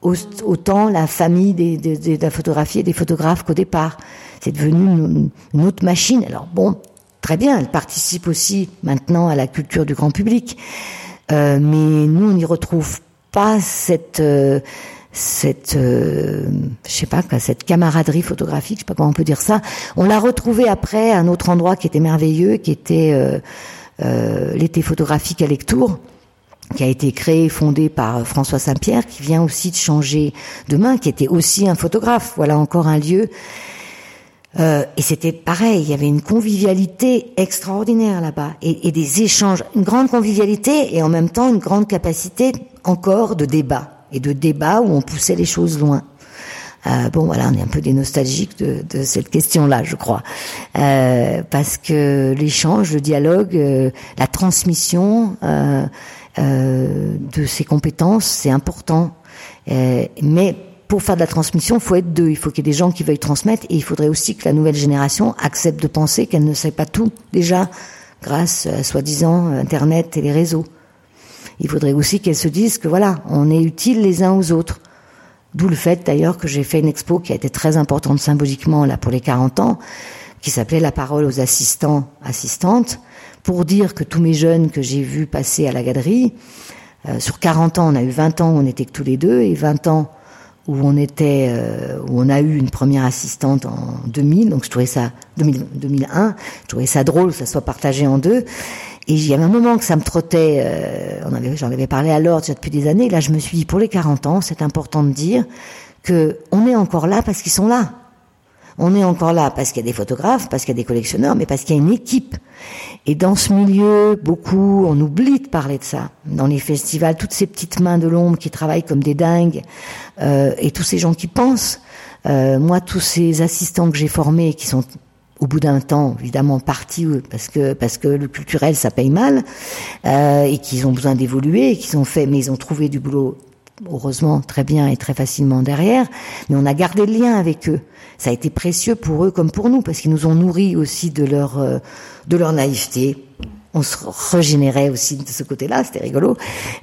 autant la famille des, des, de la photographie et des photographes qu'au départ. C'est devenu une, autre machine. Alors bon, très bien, elle participe aussi maintenant à la culture du grand public. Euh, mais nous, on n'y retrouve pas cette euh, cette euh, je sais pas cette camaraderie photographique, je sais pas comment on peut dire ça. On l'a retrouvée après à un autre endroit qui était merveilleux, qui était euh, l'été photographique à Lectour qui a été créé, fondé par François Saint-Pierre, qui vient aussi de changer de main, qui était aussi un photographe. Voilà encore un lieu euh, et c'était pareil, il y avait une convivialité extraordinaire là-bas et, et, des échanges, une grande convivialité et en même temps une grande capacité encore de débat et de débat où on poussait les choses loin. Euh, bon, voilà, on est un peu des nostalgiques de, de cette question-là, je crois, euh, parce que l'échange, le dialogue, euh, la transmission euh, euh, de ces compétences, c'est important. mais pour faire de la transmission, il faut être deux. Il faut qu'il y ait des gens qui veuillent transmettre et il faudrait aussi que la nouvelle génération accepte de penser qu'elle ne sait pas tout déjà grâce à soi-disant Internet et les réseaux. Il faudrait aussi qu'elle se dise que voilà, on est utile les uns aux autres. D'où le fait d'ailleurs que j'ai fait une expo qui a été très importante symboliquement là pour les 40 ans, qui s'appelait La parole aux assistants, assistantes, pour dire que tous mes jeunes que j'ai vus passer à la galerie, euh, sur 40 ans, on a eu 20 ans où on était que tous les deux, et 20 ans où on était, euh, où on a eu une première assistante en 2000, donc je trouvais ça 2000, 2001, je trouvais ça drôle que ça soit partagé en deux. Et il y avait un moment que ça me trottait, euh, j'en avais parlé à l'ordre depuis des années. Là, je me suis dit pour les 40 ans, c'est important de dire que on est encore là parce qu'ils sont là. On est encore là parce qu'il y a des photographes, parce qu'il y a des collectionneurs, mais parce qu'il y a une équipe. Et dans ce milieu, beaucoup, on oublie de parler de ça. Dans les festivals, toutes ces petites mains de l'ombre qui travaillent comme des dingues, euh, et tous ces gens qui pensent. Euh, moi, tous ces assistants que j'ai formés, qui sont au bout d'un temps, évidemment, partis parce que parce que le culturel, ça paye mal, euh, et qu'ils ont besoin d'évoluer, et qu'ils ont fait, mais ils ont trouvé du boulot heureusement très bien et très facilement derrière, mais on a gardé le lien avec eux. Ça a été précieux pour eux comme pour nous parce qu'ils nous ont nourris aussi de leur euh, de leur naïveté. On se régénérait aussi de ce côté-là, c'était rigolo,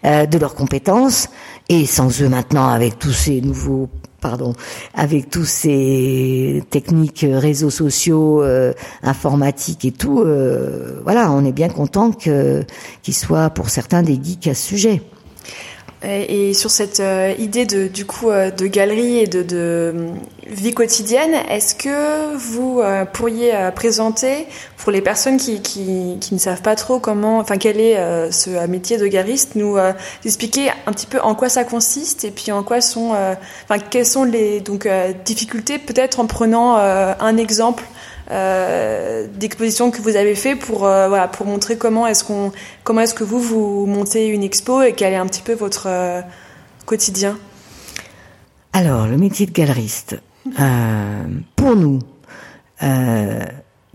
euh, de leurs compétences. Et sans eux maintenant, avec tous ces nouveaux pardon, avec tous ces techniques euh, réseaux sociaux, euh, informatiques et tout, euh, voilà, on est bien content que qu'ils soient pour certains des geeks à ce sujet. Et sur cette euh, idée de, du coup euh, de galerie et de, de euh, vie quotidienne, est-ce que vous pourriez présenter pour les personnes qui, qui, qui, ne savent pas trop comment, enfin quel est ce métier de galeriste, nous expliquer un petit peu en quoi ça consiste et puis en quoi sont, enfin quelles sont les donc difficultés, peut-être en prenant un exemple euh, d'expositions que vous avez fait pour euh, voilà pour montrer comment est-ce qu'on comment est-ce que vous vous montez une expo et quel est un petit peu votre euh, quotidien? Alors le métier de galeriste, pour nous,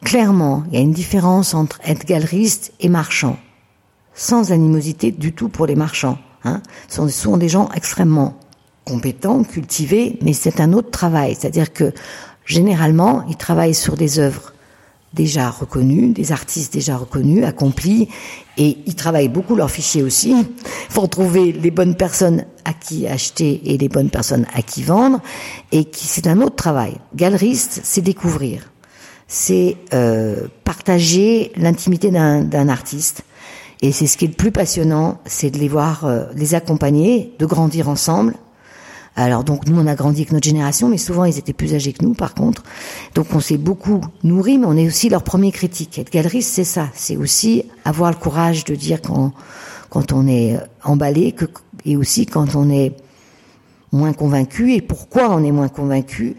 clairement, il y a une différence entre être galeriste et marchand, sans animosité du tout pour les marchands. Hein. Ce sont, sont des gens extrêmement compétents, cultivés, mais c'est un autre travail. C'est-à-dire que généralement, ils travaillent sur des œuvres déjà reconnues, des artistes déjà reconnus, accomplis, et ils travaillent beaucoup leurs fichiers aussi (laughs) pour trouver les bonnes personnes à qui acheter et les bonnes personnes à qui vendre, et qui c'est un autre travail. Galeriste, c'est découvrir, c'est euh, partager l'intimité d'un artiste, et c'est ce qui est le plus passionnant, c'est de les voir, euh, les accompagner, de grandir ensemble, alors donc nous on a grandi avec notre génération, mais souvent ils étaient plus âgés que nous par contre. Donc on s'est beaucoup nourri, mais on est aussi leur premier critique. Être galeriste c'est ça, c'est aussi avoir le courage de dire quand quand on est emballé, que, et aussi quand on est moins convaincu et pourquoi on est moins convaincu.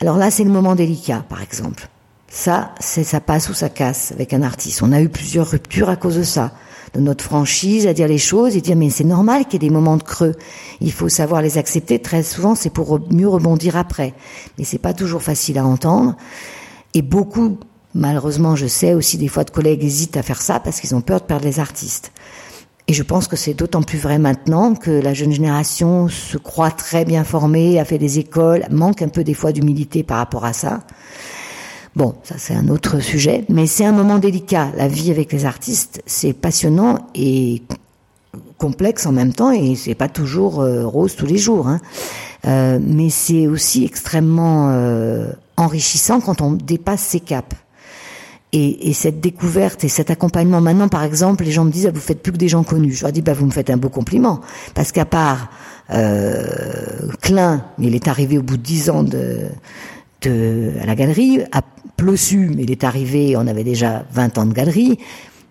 Alors là c'est le moment délicat par exemple. Ça c'est ça passe ou ça casse avec un artiste. On a eu plusieurs ruptures à cause de ça de notre franchise, à dire les choses et dire mais c'est normal qu'il y ait des moments de creux. Il faut savoir les accepter. Très souvent, c'est pour mieux rebondir après. Mais c'est pas toujours facile à entendre. Et beaucoup, malheureusement, je sais aussi des fois de collègues hésitent à faire ça parce qu'ils ont peur de perdre les artistes. Et je pense que c'est d'autant plus vrai maintenant que la jeune génération se croit très bien formée, a fait des écoles, manque un peu des fois d'humilité par rapport à ça. Bon, ça c'est un autre sujet, mais c'est un moment délicat. La vie avec les artistes, c'est passionnant et complexe en même temps, et c'est pas toujours euh, rose tous les jours. Hein. Euh, mais c'est aussi extrêmement euh, enrichissant quand on dépasse ses caps. Et, et, cette découverte et cet accompagnement, maintenant par exemple, les gens me disent ah, vous faites plus que des gens connus. Je leur dis bah vous me faites un beau compliment parce qu'à part Klein, il est arrivé au bout de dix ans à la galerie, Plossu, mais il est arrivé, on avait déjà 20 ans de galerie.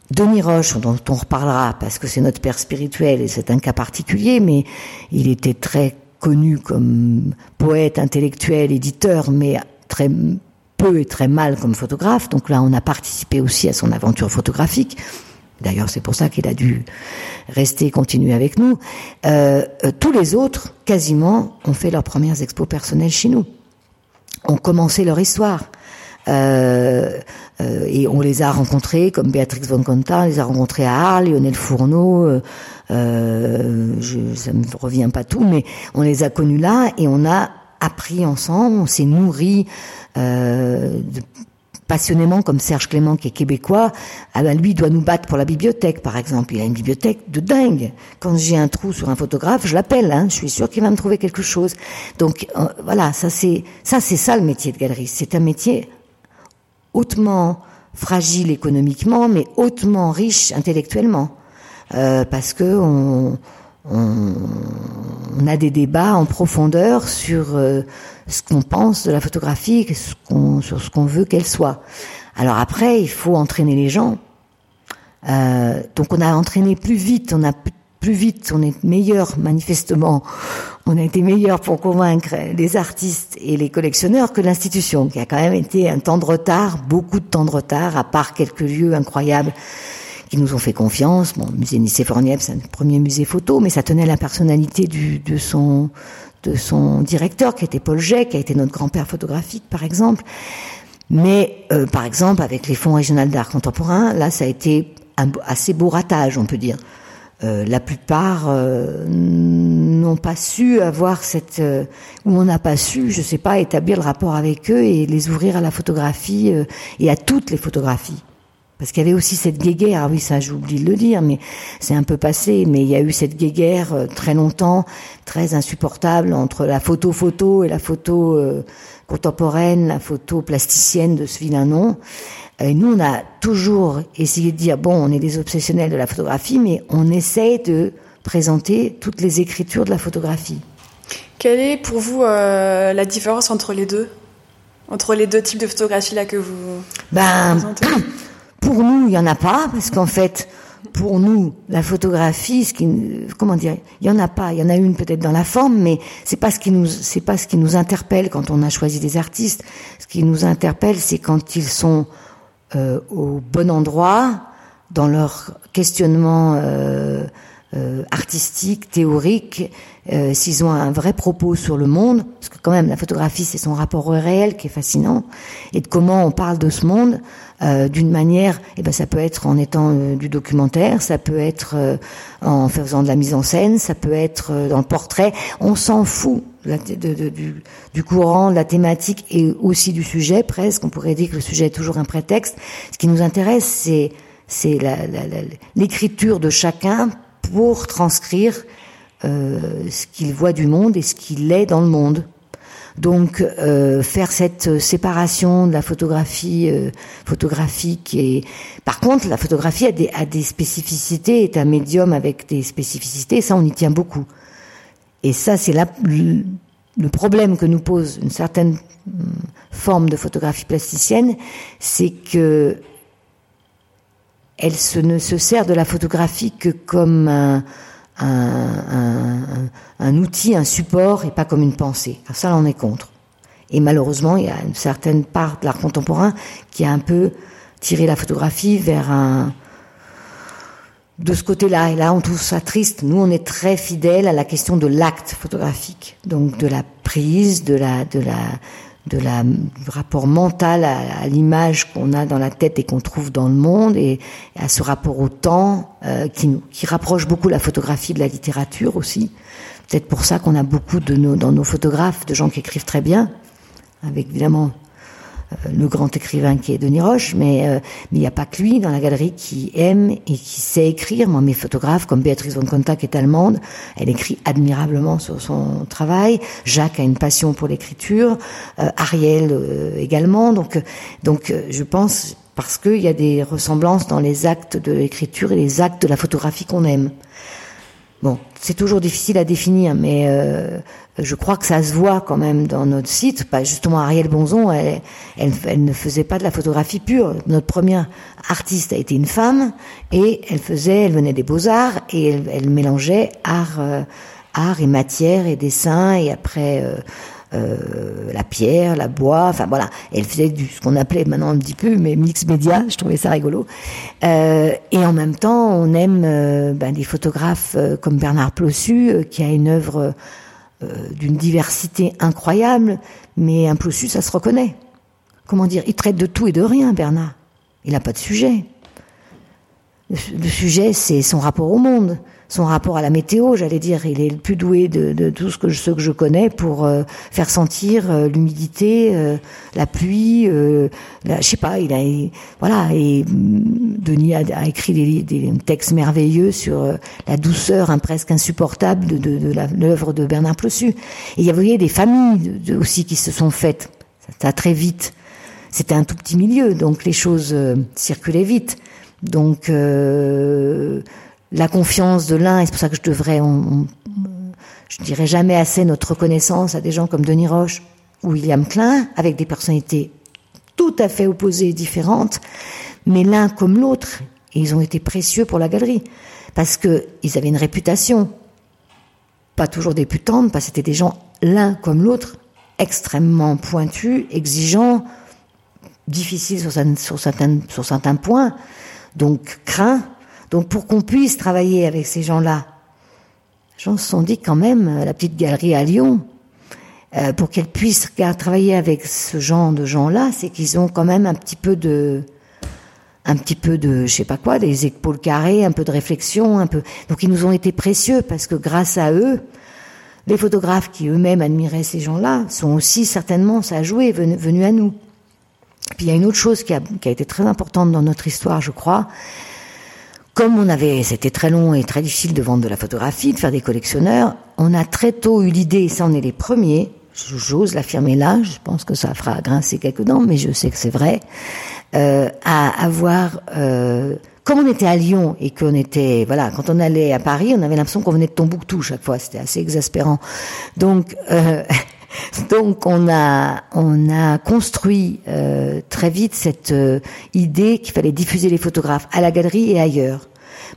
Denis Roche, dont on reparlera parce que c'est notre père spirituel et c'est un cas particulier, mais il était très connu comme poète, intellectuel, éditeur, mais très peu et très mal comme photographe. Donc là, on a participé aussi à son aventure photographique. D'ailleurs, c'est pour ça qu'il a dû rester continuer avec nous. Euh, euh, tous les autres, quasiment, ont fait leurs premières expos personnelles chez nous, ont commencé leur histoire. Euh, euh, et on les a rencontrés, comme Béatrix von Conta, on les a rencontrés à Arles, Lionel Fourneau, euh, je, ça me revient pas tout, mais on les a connus là et on a appris ensemble, on s'est nourri euh, passionnément comme Serge Clément qui est québécois, ah ben lui doit nous battre pour la bibliothèque par exemple. Il a une bibliothèque de dingue. Quand j'ai un trou sur un photographe, je l'appelle. Hein, je suis sûr qu'il va me trouver quelque chose. Donc voilà, ça c'est ça c'est ça le métier de galeriste. C'est un métier hautement fragile économiquement, mais hautement riche intellectuellement, euh, parce que on, a des débats en profondeur sur euh, ce qu'on pense de la photographie, sur ce qu'on veut qu'elle soit. Alors après, il faut entraîner les gens. Euh, donc on a entraîné plus vite, on a plus vite, on est meilleur manifestement on a été meilleur pour convaincre les artistes et les collectionneurs que l'institution, qui a quand même été un temps de retard, beaucoup de temps de retard, à part quelques lieux incroyables qui nous ont fait confiance. Bon, le musée Nicéphore-Niepce, c'est un premier musée photo, mais ça tenait à la personnalité du, de son de son directeur, qui était Paul Jay, qui a été notre grand-père photographique, par exemple. Mais, euh, par exemple, avec les fonds régionaux d'art contemporain, là, ça a été un assez beau ratage, on peut dire. Euh, la plupart euh, n'ont pas su avoir cette euh, ou on n'a pas su, je sais pas, établir le rapport avec eux et les ouvrir à la photographie et à toutes les photographies. Parce qu'il y avait aussi cette guéguerre, ah oui ça j'oublie de le dire, mais c'est un peu passé, mais il y a eu cette guéguerre très longtemps, très insupportable entre la photo-photo et la photo contemporaine, la photo plasticienne de ce vilain nom. Et nous, on a toujours essayé de dire, bon, on est des obsessionnels de la photographie, mais on essaie de présenter toutes les écritures de la photographie. Quelle est pour vous euh, la différence entre les deux? Entre les deux types de photographie là que vous ben, (clears throat) Pour nous, il n'y en a pas, parce qu'en fait, pour nous, la photographie, ce qui, comment dire, il y en a pas, il y en a une peut-être dans la forme, mais c'est pas ce qui nous, c'est pas ce qui nous interpelle quand on a choisi des artistes. Ce qui nous interpelle, c'est quand ils sont euh, au bon endroit dans leur questionnement euh, euh, artistique, théorique, euh, s'ils ont un vrai propos sur le monde, parce que quand même la photographie c'est son rapport au réel qui est fascinant, et de comment on parle de ce monde euh, d'une manière, eh ben ça peut être en étant euh, du documentaire, ça peut être en faisant de la mise en scène, ça peut être dans le portrait, on s'en fout du, courant, de la thématique et aussi du sujet presque, on pourrait dire que le sujet est toujours un prétexte. Ce qui nous intéresse c'est c'est l'écriture de chacun pour transcrire euh, ce qu'il voit du monde et ce qu'il est dans le monde. Donc euh, faire cette séparation de la photographie euh, photographique et par contre la photographie a des, a des spécificités, est un médium avec des spécificités, ça on y tient beaucoup. Et ça c'est le problème que nous pose une certaine hum, forme de photographie plasticienne, c'est que elle se, ne se sert de la photographie que comme un, un, un, outil, un support, et pas comme une pensée. Alors ça, on est contre. Et malheureusement, il y a une certaine part de l'art contemporain qui a un peu tiré la photographie vers un de ce côté-là. Et là, on trouve ça triste. Nous, on est très fidèles à la question de l'acte photographique, donc de la prise, de la de la de la, du rapport mental à, l'image qu'on a dans la tête et qu'on trouve dans le monde et, à ce rapport au temps euh, qui, qui rapproche beaucoup la photographie de la littérature aussi. Peut-être pour ça qu'on a beaucoup de nos, dans nos photographes de gens qui écrivent très bien, avec évidemment le grand écrivain qui est Denis Roche, mais euh, il n'y a pas que lui dans la galerie qui aime et qui sait écrire. Moi, mes photographes, comme Béatrice von Conta, qui est allemande, elle écrit admirablement sur son travail. Jacques a une passion pour l'écriture, euh, Ariel également. Donc, donc, je pense parce qu'il y a des ressemblances dans les actes de l'écriture et les actes de la photographie qu'on aime. Bon, c'est toujours difficile à définir, mais euh, je crois que ça se voit quand même dans notre site. Pas justement, Ariel Bonzon, elle, elle, ne faisait pas de la photographie pure. Notre première artiste a été une femme et elle faisait, elle venait des beaux arts et elle, elle mélangeait art, euh, art et matière et dessin et après. Euh, euh, la pierre, la bois, enfin voilà. Elle faisait du ce qu'on appelait maintenant un petit peu, mais mix média. Je trouvais ça rigolo. Euh, et en même temps, on aime euh, ben, des photographes euh, comme Bernard Plossu, qui a une œuvre d'une diversité incroyable. Mais un Plossu, ça se reconnaît. Comment dire Il traite de tout et de rien, Bernard. Il n'a pas de sujet. Le, sujet, c'est son rapport au monde son rapport à la météo, j'allais dire, il est le plus doué de, de tout ce que, je, que je connais pour euh, faire sentir euh, l'humidité, euh, la pluie, la, je sais pas, il a, voilà, et mm, Denis a, a écrit des, des, textes merveilleux sur la douceur hein, presque insupportable de, de, de l'œuvre de Bernard Plossu. Et il y avait des familles aussi qui se sont faites, ça très vite. C'était un tout petit milieu, donc les choses circulaient vite. Donc euh, la confiance de l'un, et c'est pour ça que je devrais, je dirais jamais assez notre reconnaissance à des gens comme Denis Roche ou William Klein, avec des personnalités tout à fait opposées et différentes, mais l'un comme l'autre, et ils ont été précieux pour la galerie, parce que ils avaient une réputation, pas toujours débutante, parce que c'était des gens, l'un comme l'autre, extrêmement pointus, exigeants, difficiles sur certains points, donc craints, donc pour qu'on puisse travailler avec ces gens-là, les gens se sont dit quand même, euh, la petite galerie à Lyon, euh, pour qu'elle puisse travailler avec ce genre de gens-là, c'est qu'ils ont quand même un petit peu de, un petit peu de, je sais pas quoi, des épaules carrées, un peu de réflexion, un peu. Donc ils nous ont été précieux parce que grâce à eux, les photographes qui eux-mêmes admiraient ces gens-là sont aussi certainement, ça a joué, venus à nous. Puis il y a une autre chose qui a été très importante dans notre histoire, je crois, comme on avait, c'était très long et très difficile de vendre de la photographie, de faire des collectionneurs, on a très tôt eu l'idée, et ça on est les premiers, j'ose l'affirmer là, je pense que ça fera grincer quelques dents, mais je sais que c'est vrai, euh, à avoir, euh, comme on était à Lyon et qu'on était, voilà, quand on allait à Paris, on avait l'impression qu'on venait de Tombouctou chaque fois, c'était assez exaspérant. Donc, euh, (laughs) (laughs) Donc on a on a construit euh, très vite cette euh, idée qu'il fallait diffuser les photographes à la galerie et ailleurs.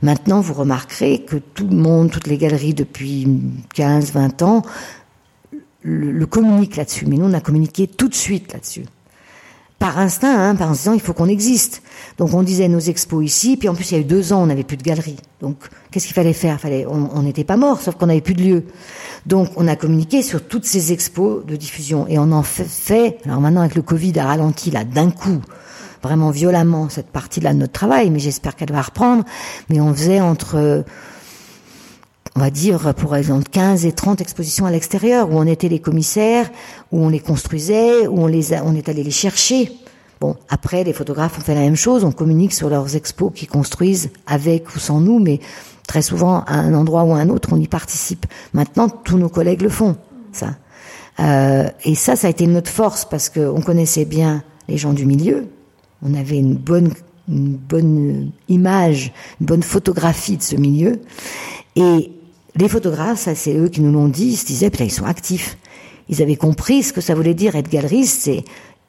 Maintenant, vous remarquerez que tout le monde, toutes les galeries depuis 15, 20 ans, le, le communiquent là-dessus. Mais nous, on a communiqué tout de suite là-dessus par instinct, hein, par instinct, il faut qu'on existe. Donc on disait nos expos ici, puis en plus il y a eu deux ans, on n'avait plus de galerie. Donc qu'est-ce qu'il fallait faire? On n'était pas mort, sauf qu'on n'avait plus de lieu. Donc on a communiqué sur toutes ces expos de diffusion et on en fait, fait alors maintenant avec le Covid a ralenti là d'un coup, vraiment violemment cette partie-là de notre travail, mais j'espère qu'elle va reprendre. Mais on faisait entre on va dire, pour exemple, 15 et 30 expositions à l'extérieur, où on était les commissaires, où on les construisait, où on les on est allé les chercher. Bon, après, les photographes ont fait la même chose, on communique sur leurs expos qu'ils construisent avec ou sans nous, mais très souvent, à un endroit ou à un autre, on y participe. Maintenant, tous nos collègues le font, ça. Euh, et ça, ça a été notre force, parce qu'on connaissait bien les gens du milieu, on avait une bonne, une bonne image, une bonne photographie de ce milieu, et les photographes, ça c'est eux qui nous l'ont dit, ils se disaient, putain, ils sont actifs. Ils avaient compris ce que ça voulait dire être galeriste, c'est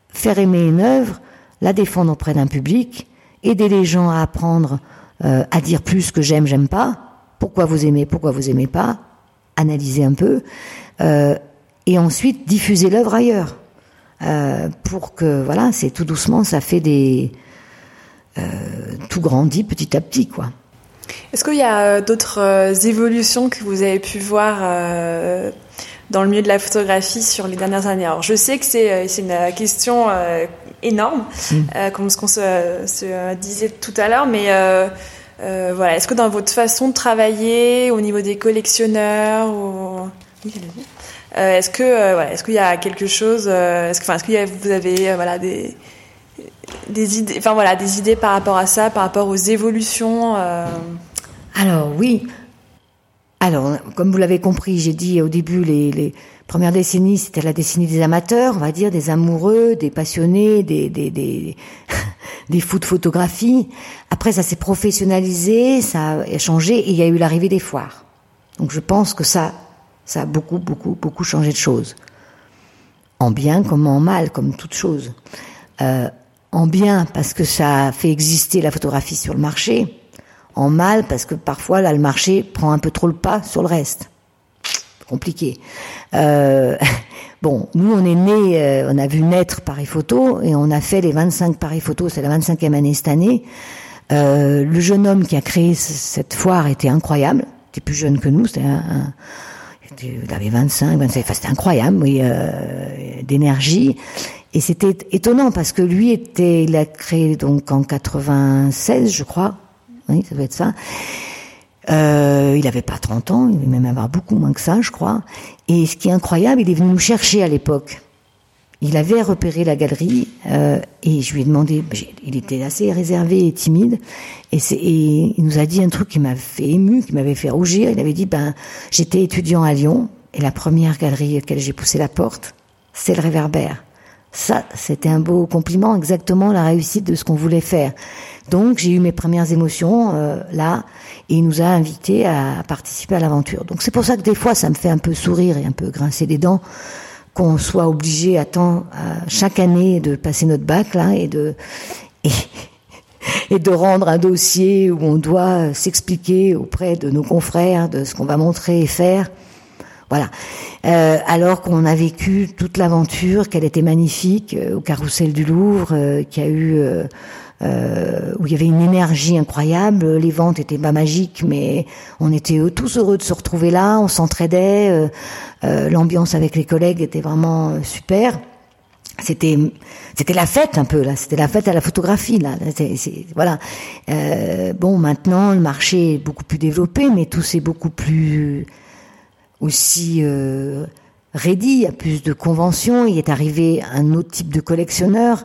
faire aimer une œuvre, la défendre auprès d'un public, aider les gens à apprendre euh, à dire plus que j'aime, j'aime pas, pourquoi vous aimez, pourquoi vous aimez pas, analyser un peu, euh, et ensuite diffuser l'œuvre ailleurs. Euh, pour que, voilà, c'est tout doucement, ça fait des... tout grandit petit à petit, quoi. Est-ce qu'il y a euh, d'autres euh, évolutions que vous avez pu voir euh, dans le milieu de la photographie sur les dernières années? Alors, je sais que c'est une question énorme, mm. comme ce qu'on se, disait tout à l'heure, mais voilà, est-ce que dans votre façon de travailler, au niveau des collectionneurs, ou... est-ce que est-ce qu'il y a quelque chose, est-ce que, enfin, est-ce que vous avez voilà des des idées, enfin voilà, des idées par rapport à ça, par rapport aux évolutions. Alors oui. Alors, comme vous l'avez compris, j'ai dit au début, les, premières décennies, c'était la décennie des amateurs, on va dire, des amoureux, des passionnés, des, des, des, (laughs) des fous de photographie. Après, ça s'est professionnalisé, ça a changé, et il y a eu l'arrivée des foires. Donc je pense que ça, ça a beaucoup, beaucoup, beaucoup changé de choses. En bien comme en mal, comme toute chose. Euh, en bien, parce que ça fait exister la photographie sur le marché en mal parce que parfois là le marché prend un peu trop le pas sur le reste. Compliqué. Euh, (laughs) bon, nous on est né, euh, on a vu naître Paris Photo et on a fait les 25 Paris Photo, c'est la 25e année cette année. Euh, le jeune homme qui a créé cette foire était incroyable, il était plus jeune que nous, il avait 25, 25, enfin c'était incroyable, oui, d'énergie. Et c'était étonnant parce que lui était, il a créé donc en 96, je crois, oui, ça doit être ça. Euh, il avait pas 30 ans, il devait même avoir beaucoup moins que ça, je crois. Et ce qui est incroyable, il est venu nous chercher à l'époque. Il avait repéré la galerie euh, et je lui ai demandé, il était assez réservé et timide, et, et il nous a dit un truc qui m'a fait ému, qui m'avait fait rougir. Il avait dit, ben j'étais étudiant à Lyon et la première galerie à laquelle j'ai poussé la porte, c'est le Réverbère. Ça, c'était un beau compliment, exactement la réussite de ce qu'on voulait faire. Donc j'ai eu mes premières émotions euh, là, et il nous a invités à participer à l'aventure. Donc c'est pour ça que des fois ça me fait un peu sourire et un peu grincer les dents qu'on soit obligé à temps, chaque année de passer notre bac là et de (laughs) et, et de rendre un dossier où on doit s'expliquer auprès de nos confrères de ce qu'on va montrer et faire. Voilà. Euh, alors qu'on a vécu toute l'aventure, qu'elle était magnifique euh, au Carrousel du Louvre, euh, qui a eu euh, où il y avait une énergie incroyable. Les ventes étaient pas magiques, mais on était tous heureux de se retrouver là. On s'entraidait. L'ambiance avec les collègues était vraiment super. C'était c'était la fête un peu là. C'était la fête à la photographie là. C'est, voilà. Euh, bon, maintenant le marché est beaucoup plus développé, mais tout c'est beaucoup plus aussi euh, ready. Il y a plus de conventions. Il est arrivé un autre type de collectionneur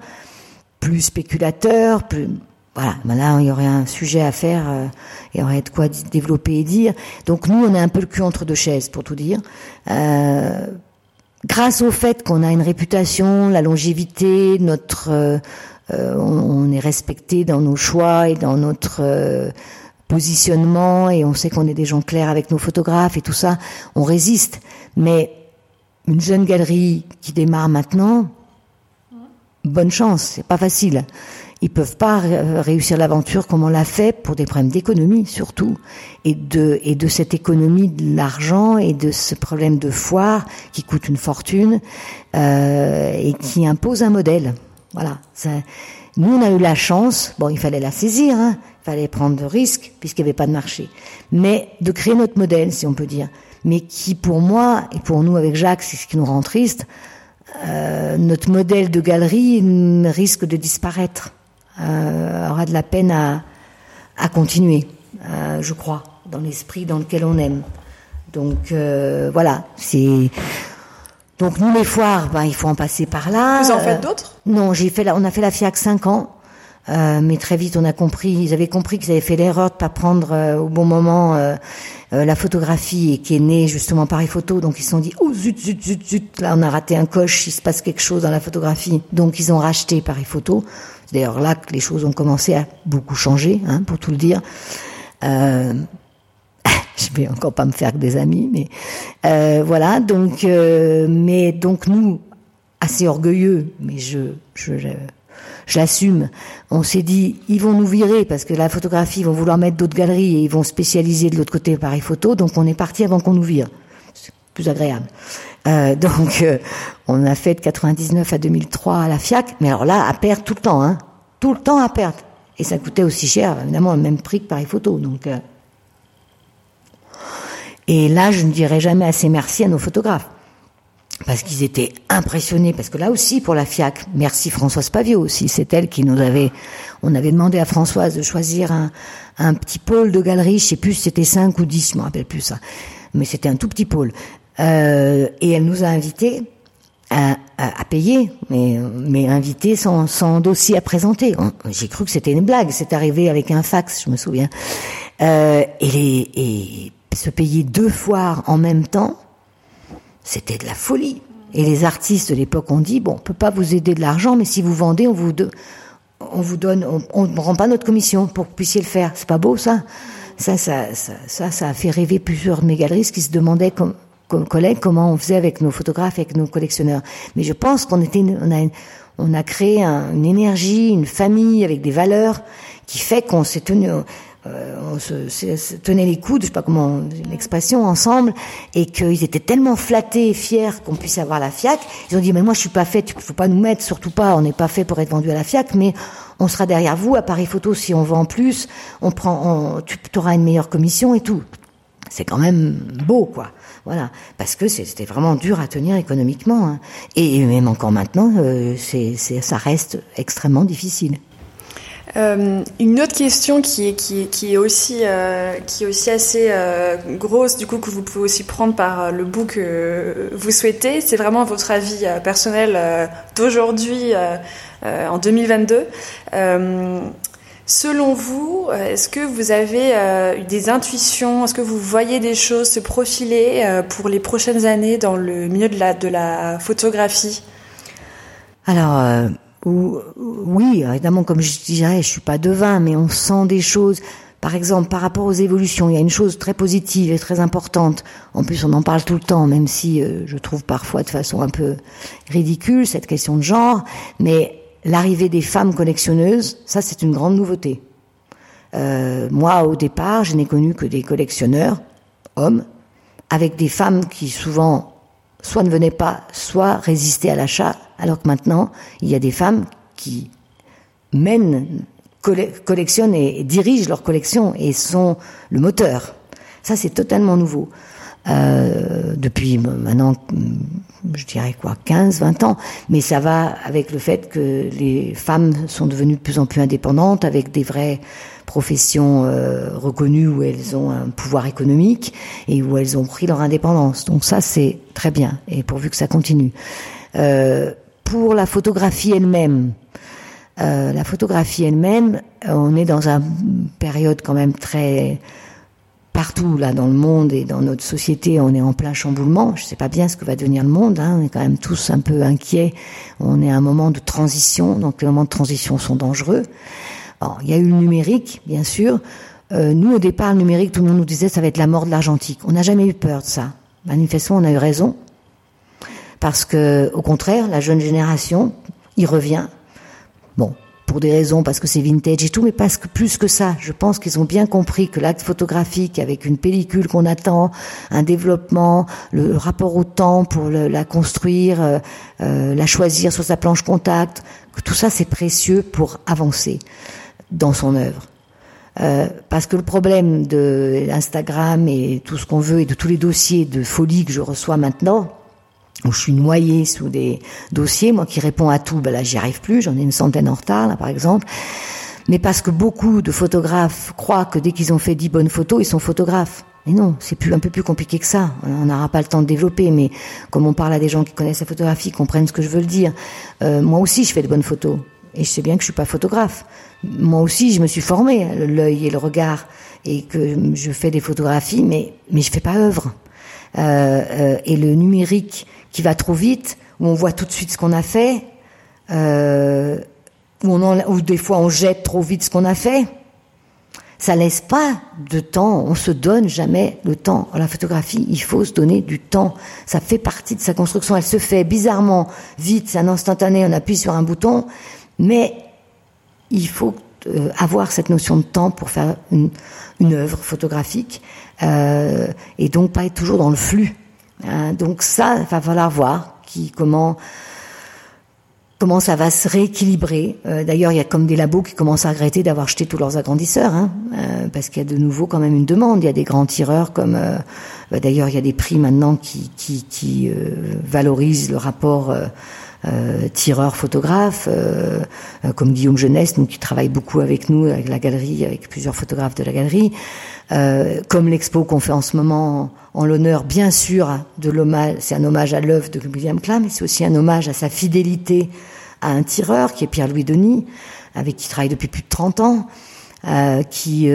plus spéculateur, plus voilà, ben là il y aurait un sujet à faire, euh, il y aurait de quoi développer et dire. Donc nous on est un peu le cul entre deux chaises pour tout dire. Euh, grâce au fait qu'on a une réputation, la longévité, notre, euh, euh on, est respecté dans nos choix et dans notre euh, positionnement et on sait qu'on est des gens clairs avec nos photographes et tout ça, on résiste. Mais une jeune galerie qui démarre maintenant, bonne chance, c'est pas facile. ils peuvent pas réussir l'aventure comme on l'a fait pour des problèmes d'économie surtout et de et de cette économie de l'argent et de ce problème de foire qui coûte une fortune euh, et qui impose un modèle. Voilà. Ça, nous on a eu la chance. Bon, il fallait la saisir. Hein, fallait prendre de risques puisqu'il n'y avait pas de marché. Mais de créer notre modèle, si on peut dire. Mais qui, pour moi et pour nous avec Jacques, c'est ce qui nous rend triste. Euh, notre modèle de galerie risque de disparaître euh, aura de la peine à, à continuer, euh, je crois, dans l'esprit dans lequel on aime. Donc euh, voilà, c'est donc nous les foires, ben, il faut en passer par là. Vous en faites d'autres? Non, j'ai fait la, on a fait la FIAC 5 ans. Euh, mais très vite, on a compris, ils avaient compris qu'ils avaient fait l'erreur de pas prendre euh, au bon moment euh, la photographie et qui est née justement Paris Photo. Donc ils se sont dit, oh zut, zut, zut, zut, là on a raté un coche, il se passe quelque chose dans la photographie. Donc ils ont racheté Paris Photo. C'est d'ailleurs là que les choses ont commencé à beaucoup changer, hein, pour tout le dire. Euh, (laughs) je vais encore pas me faire que des amis, mais voilà. Donc, mais donc nous, assez orgueilleux, mais je, je, l'assume. On s'est dit, ils vont nous virer parce que la photographie, ils vont vouloir mettre d'autres galeries et ils vont spécialiser de l'autre côté Paris Photo. Donc on est parti avant qu'on nous vire. C'est plus agréable. Euh, (laughs) donc, euh, on a fait de 99 à 2003 à la FIAC, mais alors là, à perdre tout le temps, hein, tout le temps à perdre. Et ça coûtait aussi cher, évidemment, le même prix que Paris Photo. Donc, euh. et là, je ne dirais jamais assez merci à nos photographes. Parce qu'ils étaient impressionnés, parce que là aussi, pour la FIAC, merci Françoise Pavio aussi, c'est elle qui nous avait, on avait demandé à Françoise de choisir un, un petit pôle de galerie, je sais plus si c'était 5 ou 10, je me rappelle plus ça, mais c'était un tout petit pôle. Euh, et elle nous a invités à, à, à, payer, mais, mais invités sans, sans dossier à présenter. J'ai cru que c'était une blague. C'est arrivé avec un fax, je me souviens. Euh, et, les, et se payer deux foires en même temps, c'était de la folie. Et les artistes de l'époque ont dit bon, on peut pas vous aider de l'argent, mais si vous vendez, on vous, on vous donne, on ne rend pas notre commission pour que vous puissiez le faire. C'est pas beau ça ça, ça, ça, ça, ça a fait rêver plusieurs de qui se demandaient comme collègues comment on faisait avec nos photographes, avec nos collectionneurs. Mais je pense qu'on était, on a, on a créé un, une énergie, une famille avec des valeurs qui fait qu'on s'est tenu, on se, se, tenait les coudes, je sais pas comment l'expression, ensemble, et qu'ils étaient tellement flattés et fiers qu'on puisse avoir la FIAC. Ils ont dit mais moi je suis pas fait, faut pas nous mettre, surtout pas, on n'est pas fait pour être vendu à la FIAC, mais on sera derrière vous à Paris Photo si on vend plus, on prend, on, tu auras une meilleure commission et tout. C'est quand même beau quoi. Voilà, parce que c'était vraiment dur à tenir économiquement, hein. et même encore maintenant, euh, c'est, ça reste extrêmement difficile. Euh, une autre question qui est, qui qui est, aussi, euh, qui est aussi assez euh, grosse, du coup, que vous pouvez aussi prendre par euh, le bout que vous souhaitez, c'est vraiment votre avis euh, personnel d'aujourd'hui, en 2022. Selon vous, est-ce que vous avez eu des intuitions Est-ce que vous voyez des choses se profiler pour les prochaines années dans le milieu de la, de la photographie? Alors, oui, évidemment, comme je dirais, je suis pas devin, mais on sent des choses. Par exemple, par rapport aux évolutions, il y a une chose très positive et très importante. En plus, on en parle tout le temps, même si euh, je trouve parfois de façon un peu ridicule cette question de genre. Mais l'arrivée des femmes collectionneuses, ça, c'est une grande nouveauté. Euh, moi, au départ, je n'ai connu que des collectionneurs, hommes, avec des femmes qui souvent soit ne venaient pas, soit résistaient à l'achat, alors que maintenant, il y a des femmes qui mènent, collectionnent et, dirigent leur collection et sont le moteur. Ça, c'est totalement nouveau. Euh, depuis maintenant, je dirais quoi, 15, 20 ans. Mais ça va avec le fait que les femmes sont devenues de plus en plus indépendantes, avec des vraies professions euh, reconnues où elles ont un pouvoir économique et où elles ont pris leur indépendance. Donc ça, c'est très bien, et pourvu que ça continue. Euh, pour la photographie elle-même, euh, la photographie elle-même, on est dans une période quand même très partout là dans le monde et dans notre société, on est en plein chamboulement. Je sais pas bien ce que va devenir le monde. Hein. On est quand même tous un peu inquiets. On est à un moment de transition, donc les moments de transition sont dangereux. Alors, il y a eu le numérique, bien sûr. Euh, nous, au départ, le numérique, tout le monde nous disait ça va être la mort de l'argentique. On n'a jamais eu peur de ça. Manifestement, on a eu raison, parce que, au contraire, la jeune génération y revient. Bon, pour des raisons parce que c'est vintage et tout, mais parce que plus que ça, je pense qu'ils ont bien compris que l'acte photographique avec une pellicule qu'on attend, un développement, le rapport au temps pour la construire, euh, euh, la choisir sur sa planche contact, que tout ça c'est précieux pour avancer dans son œuvre. Euh, parce que le problème de Instagram et tout ce qu'on veut et de tous les dossiers de folie que je reçois maintenant, où je suis noyée sous des dossiers, moi qui réponds à tout, ben là j'y arrive plus, j'en ai une centaine en retard là par exemple, mais parce que beaucoup de photographes croient que dès qu'ils ont fait dix bonnes photos, ils sont photographes. Mais non, c'est plus un peu plus compliqué que ça. On n'aura pas le temps de développer, mais comme on parle à des gens qui connaissent la photographie, comprennent ce que je veux le dire. Euh, moi aussi, je fais de bonnes photos, et je sais bien que je suis pas photographe. Moi aussi, je me suis formée l'œil et le regard, et que je fais des photographies, mais mais je fais pas œuvre. Euh, euh, et le numérique qui va trop vite, où on voit tout de suite ce qu'on a fait, euh, où, des fois on jette trop vite ce qu'on a fait. Ça laisse pas de temps, on se donne jamais le temps. La photographie, il faut se donner du temps. Ça fait partie de sa construction. Elle se fait bizarrement vite, c'est un instantané, on appuie sur un bouton, mais il faut avoir cette notion de temps pour faire une œuvre photographique euh, et donc pas être toujours dans le flux. Hein, donc ça, il va falloir voir qui, comment comment ça va se rééquilibrer. Euh, d'ailleurs, il y a comme des labos qui commencent à regretter d'avoir jeté tous leurs agrandisseurs, hein, euh, parce qu'il y a de nouveau quand même une demande. Il y a des grands tireurs comme, euh, bah, d'ailleurs, il y a des prix maintenant qui, qui, qui valorisent le rapport tireur-photographe, comme Guillaume Jeunesse, nous qui travaille beaucoup avec nous, avec la galerie, avec plusieurs photographes de la galerie. Euh, comme l'expo qu'on fait en ce moment en l'honneur, bien sûr, de l'hommage, c'est un hommage à l'œuvre de William Klein, mais c'est aussi un hommage à sa fidélité à un tireur qui est Pierre-Louis Denis, avec qui il travaille depuis plus de 30 ans, euh, qui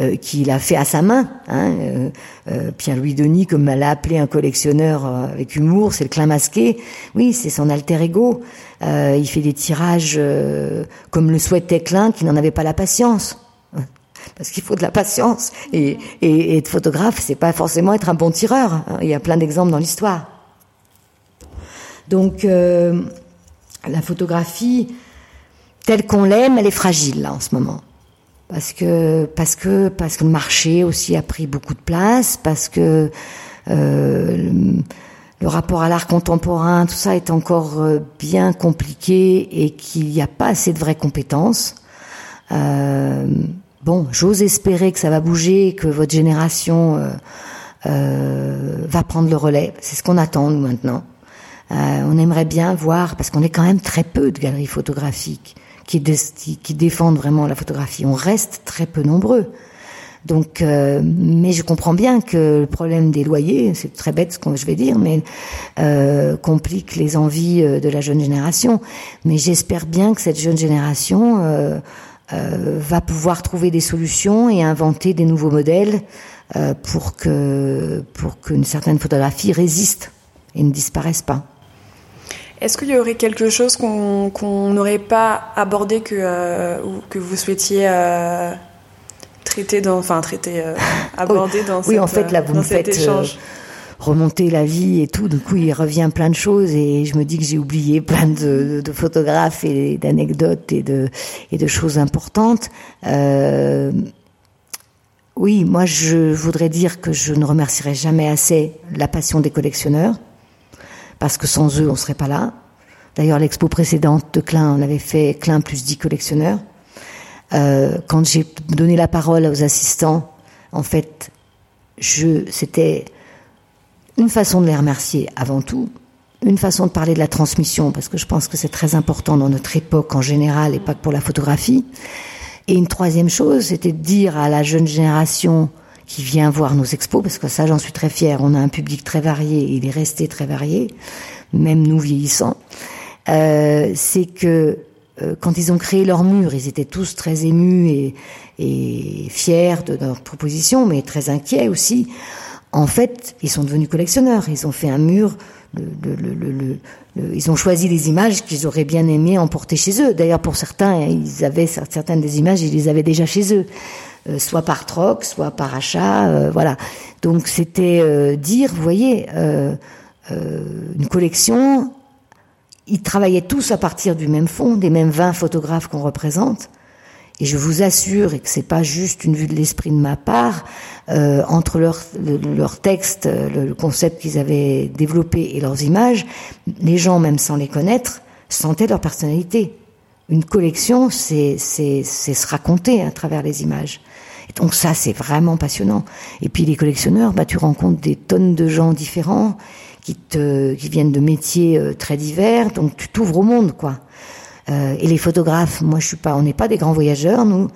euh, euh, qui l'a fait à sa main. Hein, euh, Pierre-Louis Denis, comme l'a appelé un collectionneur avec humour, c'est le Klein masqué. Oui, c'est son alter ego. il fait des tirages comme le souhaitait Klein, qui n'en avait pas la patience parce qu'il faut de la patience. Et, être photographe, c'est pas forcément être un bon tireur. Hein. Il y a plein d'exemples dans l'histoire. Donc, euh, la photographie, telle qu'on l'aime, elle est fragile là en ce moment. Parce que, parce que, parce que le marché aussi a pris beaucoup de place, parce que euh, le, rapport à l'art contemporain, tout ça est encore euh, bien compliqué et qu'il n'y a pas assez de vraies compétences. Euh, Bon, j'ose espérer que ça va bouger, que votre génération euh, euh, va prendre le relais. C'est ce qu'on attend nous maintenant. Euh, on aimerait bien voir, parce qu'on est quand même très peu de galeries photographiques qui, défendent vraiment la photographie. On reste très peu nombreux. Donc, euh, mais je comprends bien que le problème des loyers, c'est très bête ce que je vais dire, mais euh, complique les envies de la jeune génération. Mais j'espère bien que cette jeune génération euh, va pouvoir trouver des solutions et inventer des nouveaux modèles euh, pour que pour qu'une certaine photographie résiste et ne disparaisse pas. Est-ce qu'il y aurait quelque chose qu'on n'aurait pas abordé que euh, que vous souhaitiez traiter dans enfin traiter (laughs) aborder dans oui en fait là vous me faites échange? remonter la vie et tout. Du coup, il revient plein de choses et je me dis que j'ai oublié plein de, de photographes et d'anecdotes et de, et de choses importantes. Euh, oui, moi, je voudrais dire que je ne remercierai jamais assez la passion des collectionneurs parce que sans eux, on serait pas là. D'ailleurs, l'expo précédente de Klein, on avait fait Klein plus 10 collectionneurs. Euh, quand j'ai donné la parole aux assistants, en fait, je, c'était une façon de les remercier avant tout, une façon de parler de la transmission, parce que je pense que c'est très important dans notre époque en général et pas que pour la photographie. Et une troisième chose, c'était de dire à la jeune génération qui vient voir nos expos, parce que ça j'en suis très fière, on a un public très varié, il est resté très varié, même nous vieillissants, euh, c'est que euh, quand ils ont créé leur mur, ils étaient tous très émus et, et fiers de notre proposition, mais très inquiets aussi en fait, ils sont devenus collectionneurs. Ils ont fait un mur. ils ont choisi les images qu'ils auraient bien aimé emporter chez eux. D'ailleurs, pour certains, ils avaient certaines des images, ils les avaient déjà chez eux, euh, soit par troc, soit par achat, euh, voilà. Donc c'était euh, dire, vous voyez, une collection, ils travaillaient tous à partir du même fond, des mêmes 20 photographes qu'on représente. Et je vous assure, et que c'est pas juste une vue de l'esprit de ma part, entre leur texte, le, concept qu'ils avaient développé et leurs images, les gens, même sans les connaître, sentaient leur personnalité. Une collection, c'est se raconter à travers les images. Donc ça, c'est vraiment passionnant. Et puis les collectionneurs, bah, tu rencontres des tonnes de gens différents qui, te, qui viennent de métiers euh, très divers, donc tu t'ouvres au monde, quoi. Euh, et les photographes, moi je suis pas, on n'est pas des grands voyageurs, nous.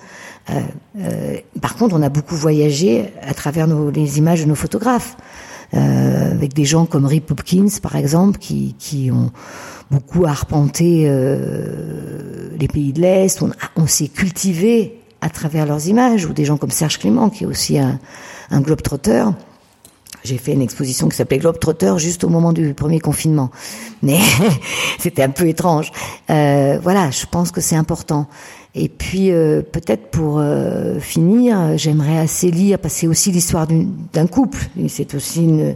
Euh, par contre, on a beaucoup voyagé à travers les images de nos photographes, avec des gens comme Rip Hopkins, par exemple, qui, qui ont beaucoup arpenté les pays de l'Est. On, on s'est cultivé à travers leurs images, ou des gens comme Serge Clément, qui est aussi un, un globe-trotteur. J'ai fait une exposition qui s'appelait Globetrotter juste au moment du premier confinement. Mais (laughs) c'était un peu étrange. Euh, voilà, je pense que c'est important. Et puis euh, peut-être pour euh, finir, j'aimerais assez lire, parce que c'est aussi l'histoire d'un couple. C'est aussi une,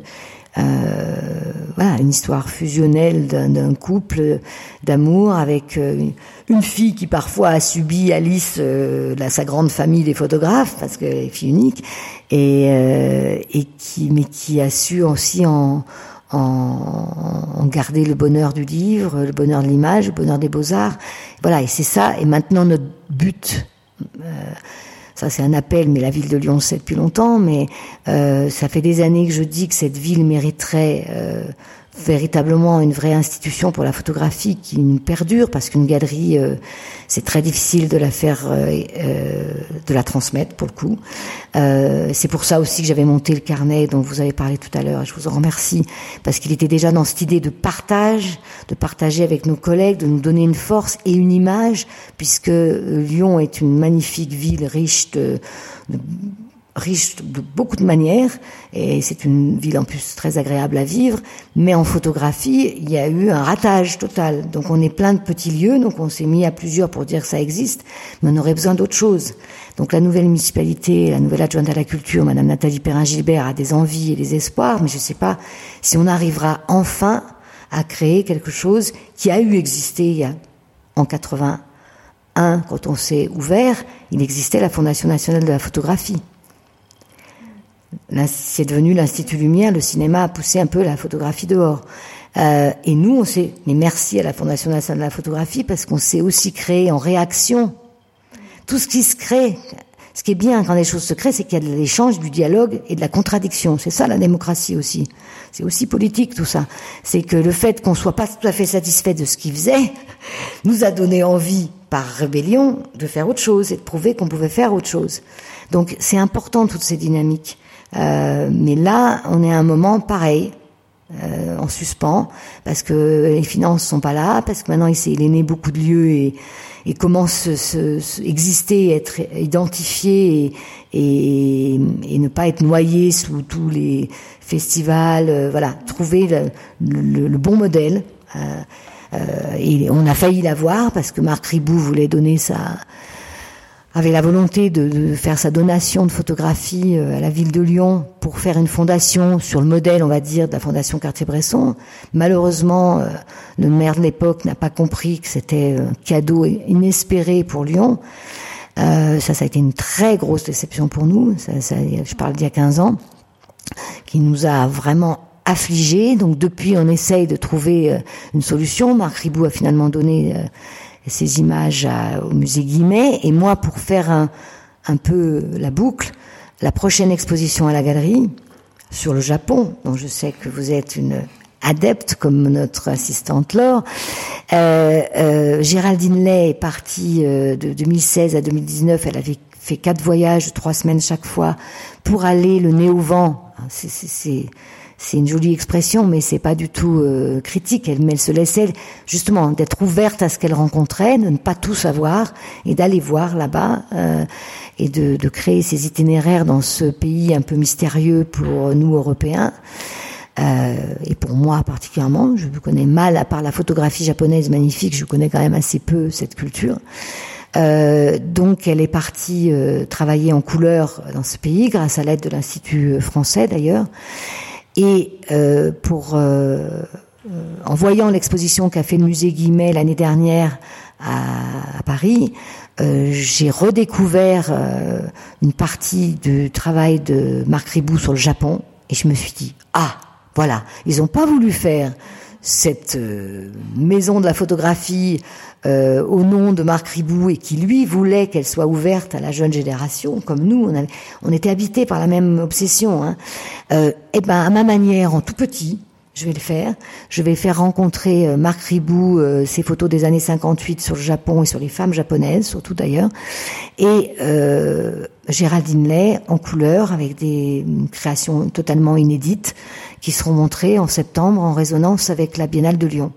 voilà, une histoire fusionnelle d'un couple d'amour avec euh, une fille qui parfois a subi Alice, euh, sa grande famille des photographes, parce qu'elle est fille unique, et, euh, et qui, mais qui a su aussi en, en, garder le bonheur du livre, le bonheur de l'image, le bonheur des beaux-arts. Voilà, et c'est ça. Et maintenant, notre but, ça c'est un appel, mais la ville de Lyon sait depuis longtemps, mais euh, ça fait des années que je dis que cette ville mériterait euh, véritablement une vraie institution pour la photographie qui nous perdure parce qu'une galerie euh, c'est très difficile de la faire euh, euh, de la transmettre pour le coup. Euh, c'est pour ça aussi que j'avais monté le carnet dont vous avez parlé tout à l'heure je vous en remercie parce qu'il était déjà dans cette idée de partage de partager avec nos collègues de nous donner une force et une image puisque Lyon est une magnifique ville riche de, de riche de beaucoup de manières, et c'est une ville en plus très agréable à vivre, mais en photographie, il y a eu un ratage total. Donc on est plein de petits lieux, donc on s'est mis à plusieurs pour dire que ça existe, mais on aurait besoin d'autre chose. Donc la nouvelle municipalité, la nouvelle adjointe à la culture, Madame Nathalie Perrin-Gilbert, a des envies et des espoirs, mais je ne sais pas si on arrivera enfin à créer quelque chose qui a eu existé il y a, en 81, quand on s'est ouvert, il existait la Fondation nationale de la photographie c'est devenu l'Institut Lumière, le cinéma a poussé un peu la photographie dehors. Euh, et nous, on s'est, mais merci à la Fondation nationale de la photographie parce qu'on s'est aussi créé en réaction. Tout ce qui se crée, ce qui est bien quand les choses se créent, c'est qu'il y a de l'échange, du dialogue et de la contradiction. C'est ça la démocratie aussi. C'est aussi politique tout ça. C'est que le fait qu'on soit pas tout à fait satisfait de ce qu'il faisait (laughs) nous a donné envie, par rébellion, de faire autre chose et de prouver qu'on pouvait faire autre chose. Donc c'est important toutes ces dynamiques. Euh, mais là, on est à un moment pareil, euh, en suspens, parce que les finances sont pas là, parce que maintenant il, est, il est né beaucoup de lieux et, et commence se, se, exister, être identifié et, et, et, ne pas être noyé sous tous les festivals. Euh, voilà, trouver le, le, le bon modèle. Euh, euh, et on a failli l'avoir parce que Marc Ribou voulait donner sa avait la volonté de, de, faire sa donation de photographie euh, à la ville de Lyon pour faire une fondation sur le modèle, on va dire, de la fondation Cartier-Bresson. Malheureusement, euh, le maire de l'époque n'a pas compris que c'était un cadeau inespéré pour Lyon. Euh, ça, ça a été une très grosse déception pour nous. Ça, ça, je parle d'il y a 15 ans, qui nous a vraiment affligés. Donc depuis, on essaye de trouver euh, une solution. Marc Ribou a finalement donné ces images au musée Guimet. Et moi, pour faire un, un peu la boucle, la prochaine exposition à la galerie sur le Japon, dont je sais que vous êtes une adepte comme notre assistante Laure. Euh, euh, Géraldine Lay est partie euh, de 2016 à 2019. Elle avait fait quatre voyages trois semaines chaque fois pour aller le nez au vent. C'est c'est une jolie expression, mais c'est pas du tout euh, critique. Elle, mais elle se laissait justement d'être ouverte à ce qu'elle rencontrait, de ne pas tout savoir et d'aller voir là-bas euh, et de, de, créer ces itinéraires dans ce pays un peu mystérieux pour nous Européens. Euh, et pour moi particulièrement, je connais mal, à part la photographie japonaise magnifique, je connais quand même assez peu cette culture. Euh, donc elle est partie euh, travailler en couleur dans ce pays grâce à l'aide de l'Institut français d'ailleurs. Et euh, pour euh, en voyant l'exposition qu'a fait le musée Guimet l'année dernière à, Paris, euh, j'ai redécouvert euh, une partie du travail de Marc Ribou sur le Japon. Et je me suis dit ah voilà ils n'ont pas voulu faire cette euh, maison de la photographie au nom de Marc Ribou et qui lui voulait qu'elle soit ouverte à la jeune génération comme nous on, était habités par la même obsession hein. et eh ben à ma manière en tout petit je vais le faire. Je vais faire rencontrer euh, Marc Ribou euh, ses photos des années 58 sur le Japon et sur les femmes japonaises, surtout d'ailleurs, et euh, Géraldine Lay en couleur avec des créations totalement inédites qui seront montrées en septembre en résonance avec la Biennale de Lyon.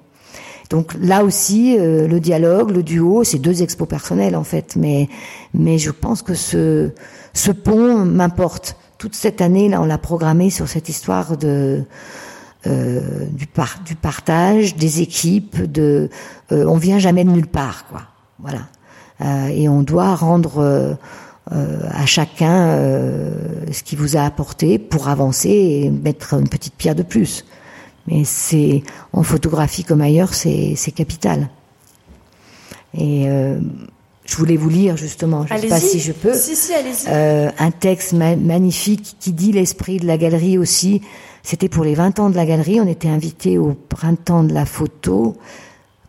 Donc là aussi, euh, le dialogue, le duo, c'est deux expos personnels en fait, mais mais je pense que ce ce pont m'importe. Toute cette année là, on l'a programmé sur cette histoire de euh, du, par, du partage, des équipes, de, euh, on vient jamais de nulle part, quoi. Voilà. Euh, et on doit rendre à chacun ce qui vous a apporté pour avancer et mettre une petite pierre de plus. Mais c'est en photographie comme ailleurs, c'est capital. Et je voulais vous lire justement, je ne sais pas si je peux, si, si, un texte magnifique qui dit l'esprit de la galerie aussi. C'était pour les 20 ans de la galerie. On était invités au printemps de la photo.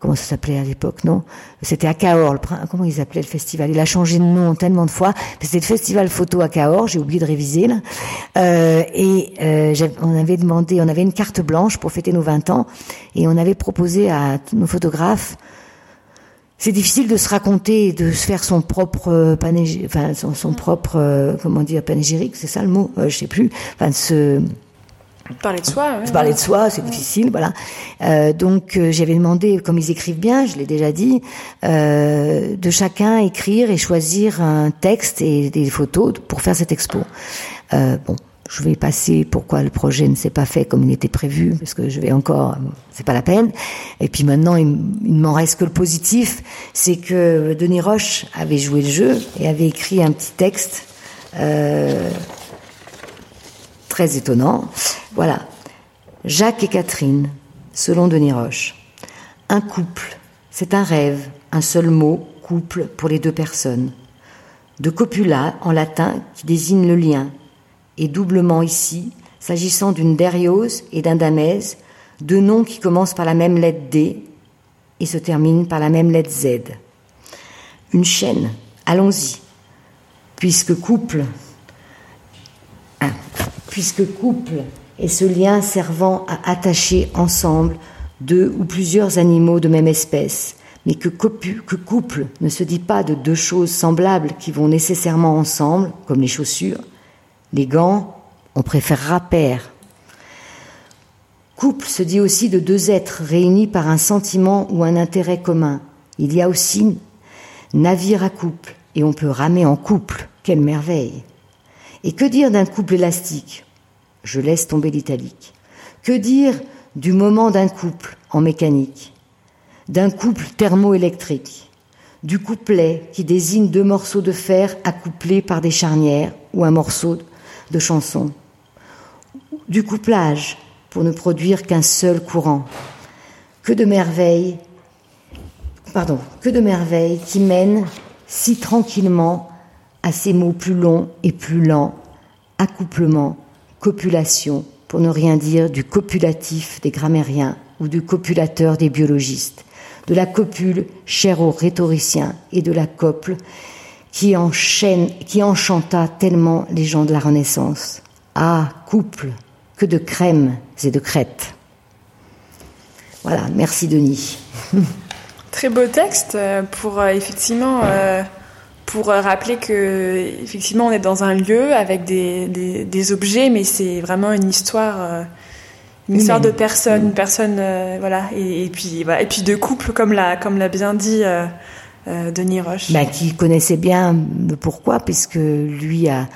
Comment ça s'appelait à l'époque, non? C'était à Cahors. comment ils appelaient le festival? Il a changé de nom tellement de fois. C'était le festival photo à Cahors. J'ai oublié de réviser là. Euh, et euh, on avait demandé, on avait une carte blanche pour fêter nos 20 ans, et on avait proposé à nos photographes c'est difficile de se raconter, de se faire son propre panégyrique, enfin son, propre euh, comment dire panégyrique, c'est ça le mot, euh, je sais plus, enfin se Parler de soi. Ouais, parler de soi, c'est difficile, voilà. Euh, donc euh, j'avais demandé, comme ils écrivent bien, je l'ai déjà dit, euh, de chacun écrire et choisir un texte et des photos pour faire cette expo. Bon, je vais passer pourquoi le projet ne s'est pas fait comme il était prévu, parce que je vais encore, c'est pas la peine. Et puis maintenant, il, ne m'en reste que le positif, c'est que Denis Roche avait joué le jeu et avait écrit un petit texte. Très étonnant. Voilà. Jacques et Catherine, selon Denis Roche. Un couple, c'est un rêve, un seul mot, couple, pour les deux personnes. De copula, en latin, qui désigne le lien, et doublement ici, s'agissant d'une dériose et d'un damèse, deux noms qui commencent par la même lettre D et se terminent par la même lettre Z. Une chaîne, allons-y, puisque couple, puisque couple est ce lien servant à attacher ensemble deux ou plusieurs animaux de même espèce, mais que, couple ne se dit pas de deux choses semblables qui vont nécessairement ensemble, comme les chaussures, les gants, on préférera paire. Couple se dit aussi de deux êtres réunis par un sentiment ou un intérêt commun. Il y a aussi navire à couple, et on peut ramer en couple. Quelle merveille! Et que dire d'un couple élastique? Je laisse tomber l'italique. Que dire du moment d'un couple en mécanique? D'un couple thermoélectrique. Du couplet qui désigne deux morceaux de fer accouplés par des charnières ou un morceau de chanson. Du couplage pour ne produire qu'un seul courant. Que de merveilles pardon, que de merveilles qui mènent si tranquillement à ces mots plus longs et plus lents, accouplement, copulation, pour ne rien dire du copulatif des grammairiens ou du copulateur des biologistes, de la copule chère aux rhétoriciens et de la cople qui enchaîne, qui enchanta tellement les gens de la Renaissance. Ah, couple, que de crèmes et de crêtes. Voilà, merci Denis. (laughs) Très beau texte euh, pour euh, effectivement euh, pour euh, rappeler que effectivement on est dans un lieu avec des, des, des objets, mais c'est vraiment une histoire, euh, une histoire de personne, une personne, euh, voilà, et, et, puis voilà, et puis de couple comme l'a comme l'a bien dit euh, Denis Roche. Bah, qui connaissait bien le pourquoi, puisque lui a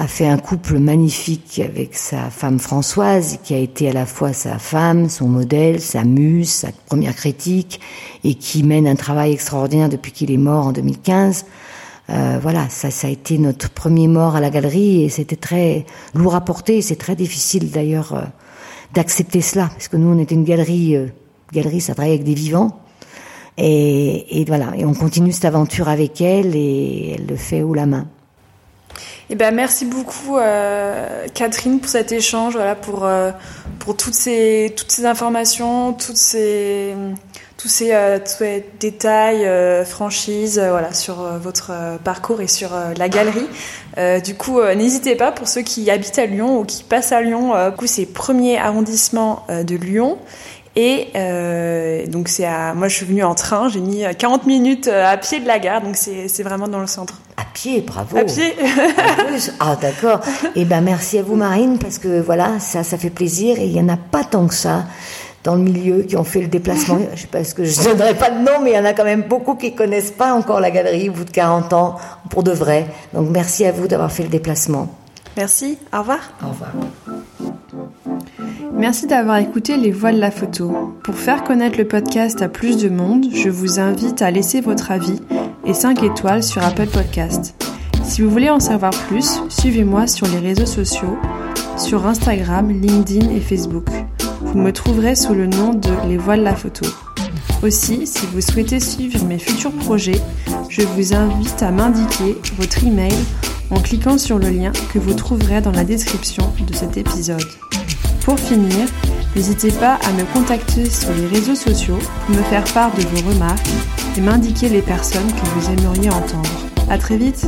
a fait un couple magnifique avec sa femme Françoise, qui a été à la fois sa femme, son modèle, sa muse, sa première critique, et qui mène un travail extraordinaire depuis qu'il est mort en 2015. Euh, voilà, ça, ça a été notre premier mort à la galerie et c'était très lourd à porter. C'est très difficile d'ailleurs euh, d'accepter cela, parce que nous on était une galerie, euh, galerie ça travaille avec des vivants, et, voilà, et on continue cette aventure avec elle et elle le fait haut la main. Eh ben, merci beaucoup, euh, Catherine, pour cet échange, voilà, pour, pour toutes, ces, toutes ces informations, toutes ces, tous, ces, euh, tous ces détails, euh, franchises, euh, voilà, sur votre parcours et sur la galerie. du coup, n'hésitez pas pour ceux qui habitent à Lyon ou qui passent à Lyon. du coup, c'est premier arrondissement de Lyon. Et euh, donc c'est à, moi je suis venue en train, j'ai mis 40 minutes à pied de la gare, donc c'est vraiment dans le centre. À pied, bravo. À pied. ah d'accord. Et eh ben merci à vous Marine parce que voilà ça ça fait plaisir et il y en a pas tant que ça dans le milieu qui ont fait le déplacement. (laughs) Je sais pas ce que je donnerai pas de nom, mais il y en a quand même beaucoup qui connaissent pas encore la galerie au bout de 40 ans pour de vrai. Donc merci à vous d'avoir fait le déplacement. Merci. Au revoir. Au revoir. Merci d'avoir écouté Les Voix de la photo. Pour faire connaître le podcast à plus de monde, je vous invite à laisser votre avis et 5 étoiles sur Apple Podcast. Si vous voulez en savoir plus, suivez-moi sur les réseaux sociaux, sur Instagram, LinkedIn et Facebook. Vous me trouverez sous le nom de Les Voix de la photo. Aussi, si vous souhaitez suivre mes futurs projets, je vous invite à m'indiquer votre email en cliquant sur le lien que vous trouverez dans la description de cet épisode. Pour finir, n'hésitez pas à me contacter sur les réseaux sociaux me faire part de vos remarques et m'indiquer les personnes que vous aimeriez entendre. À très vite!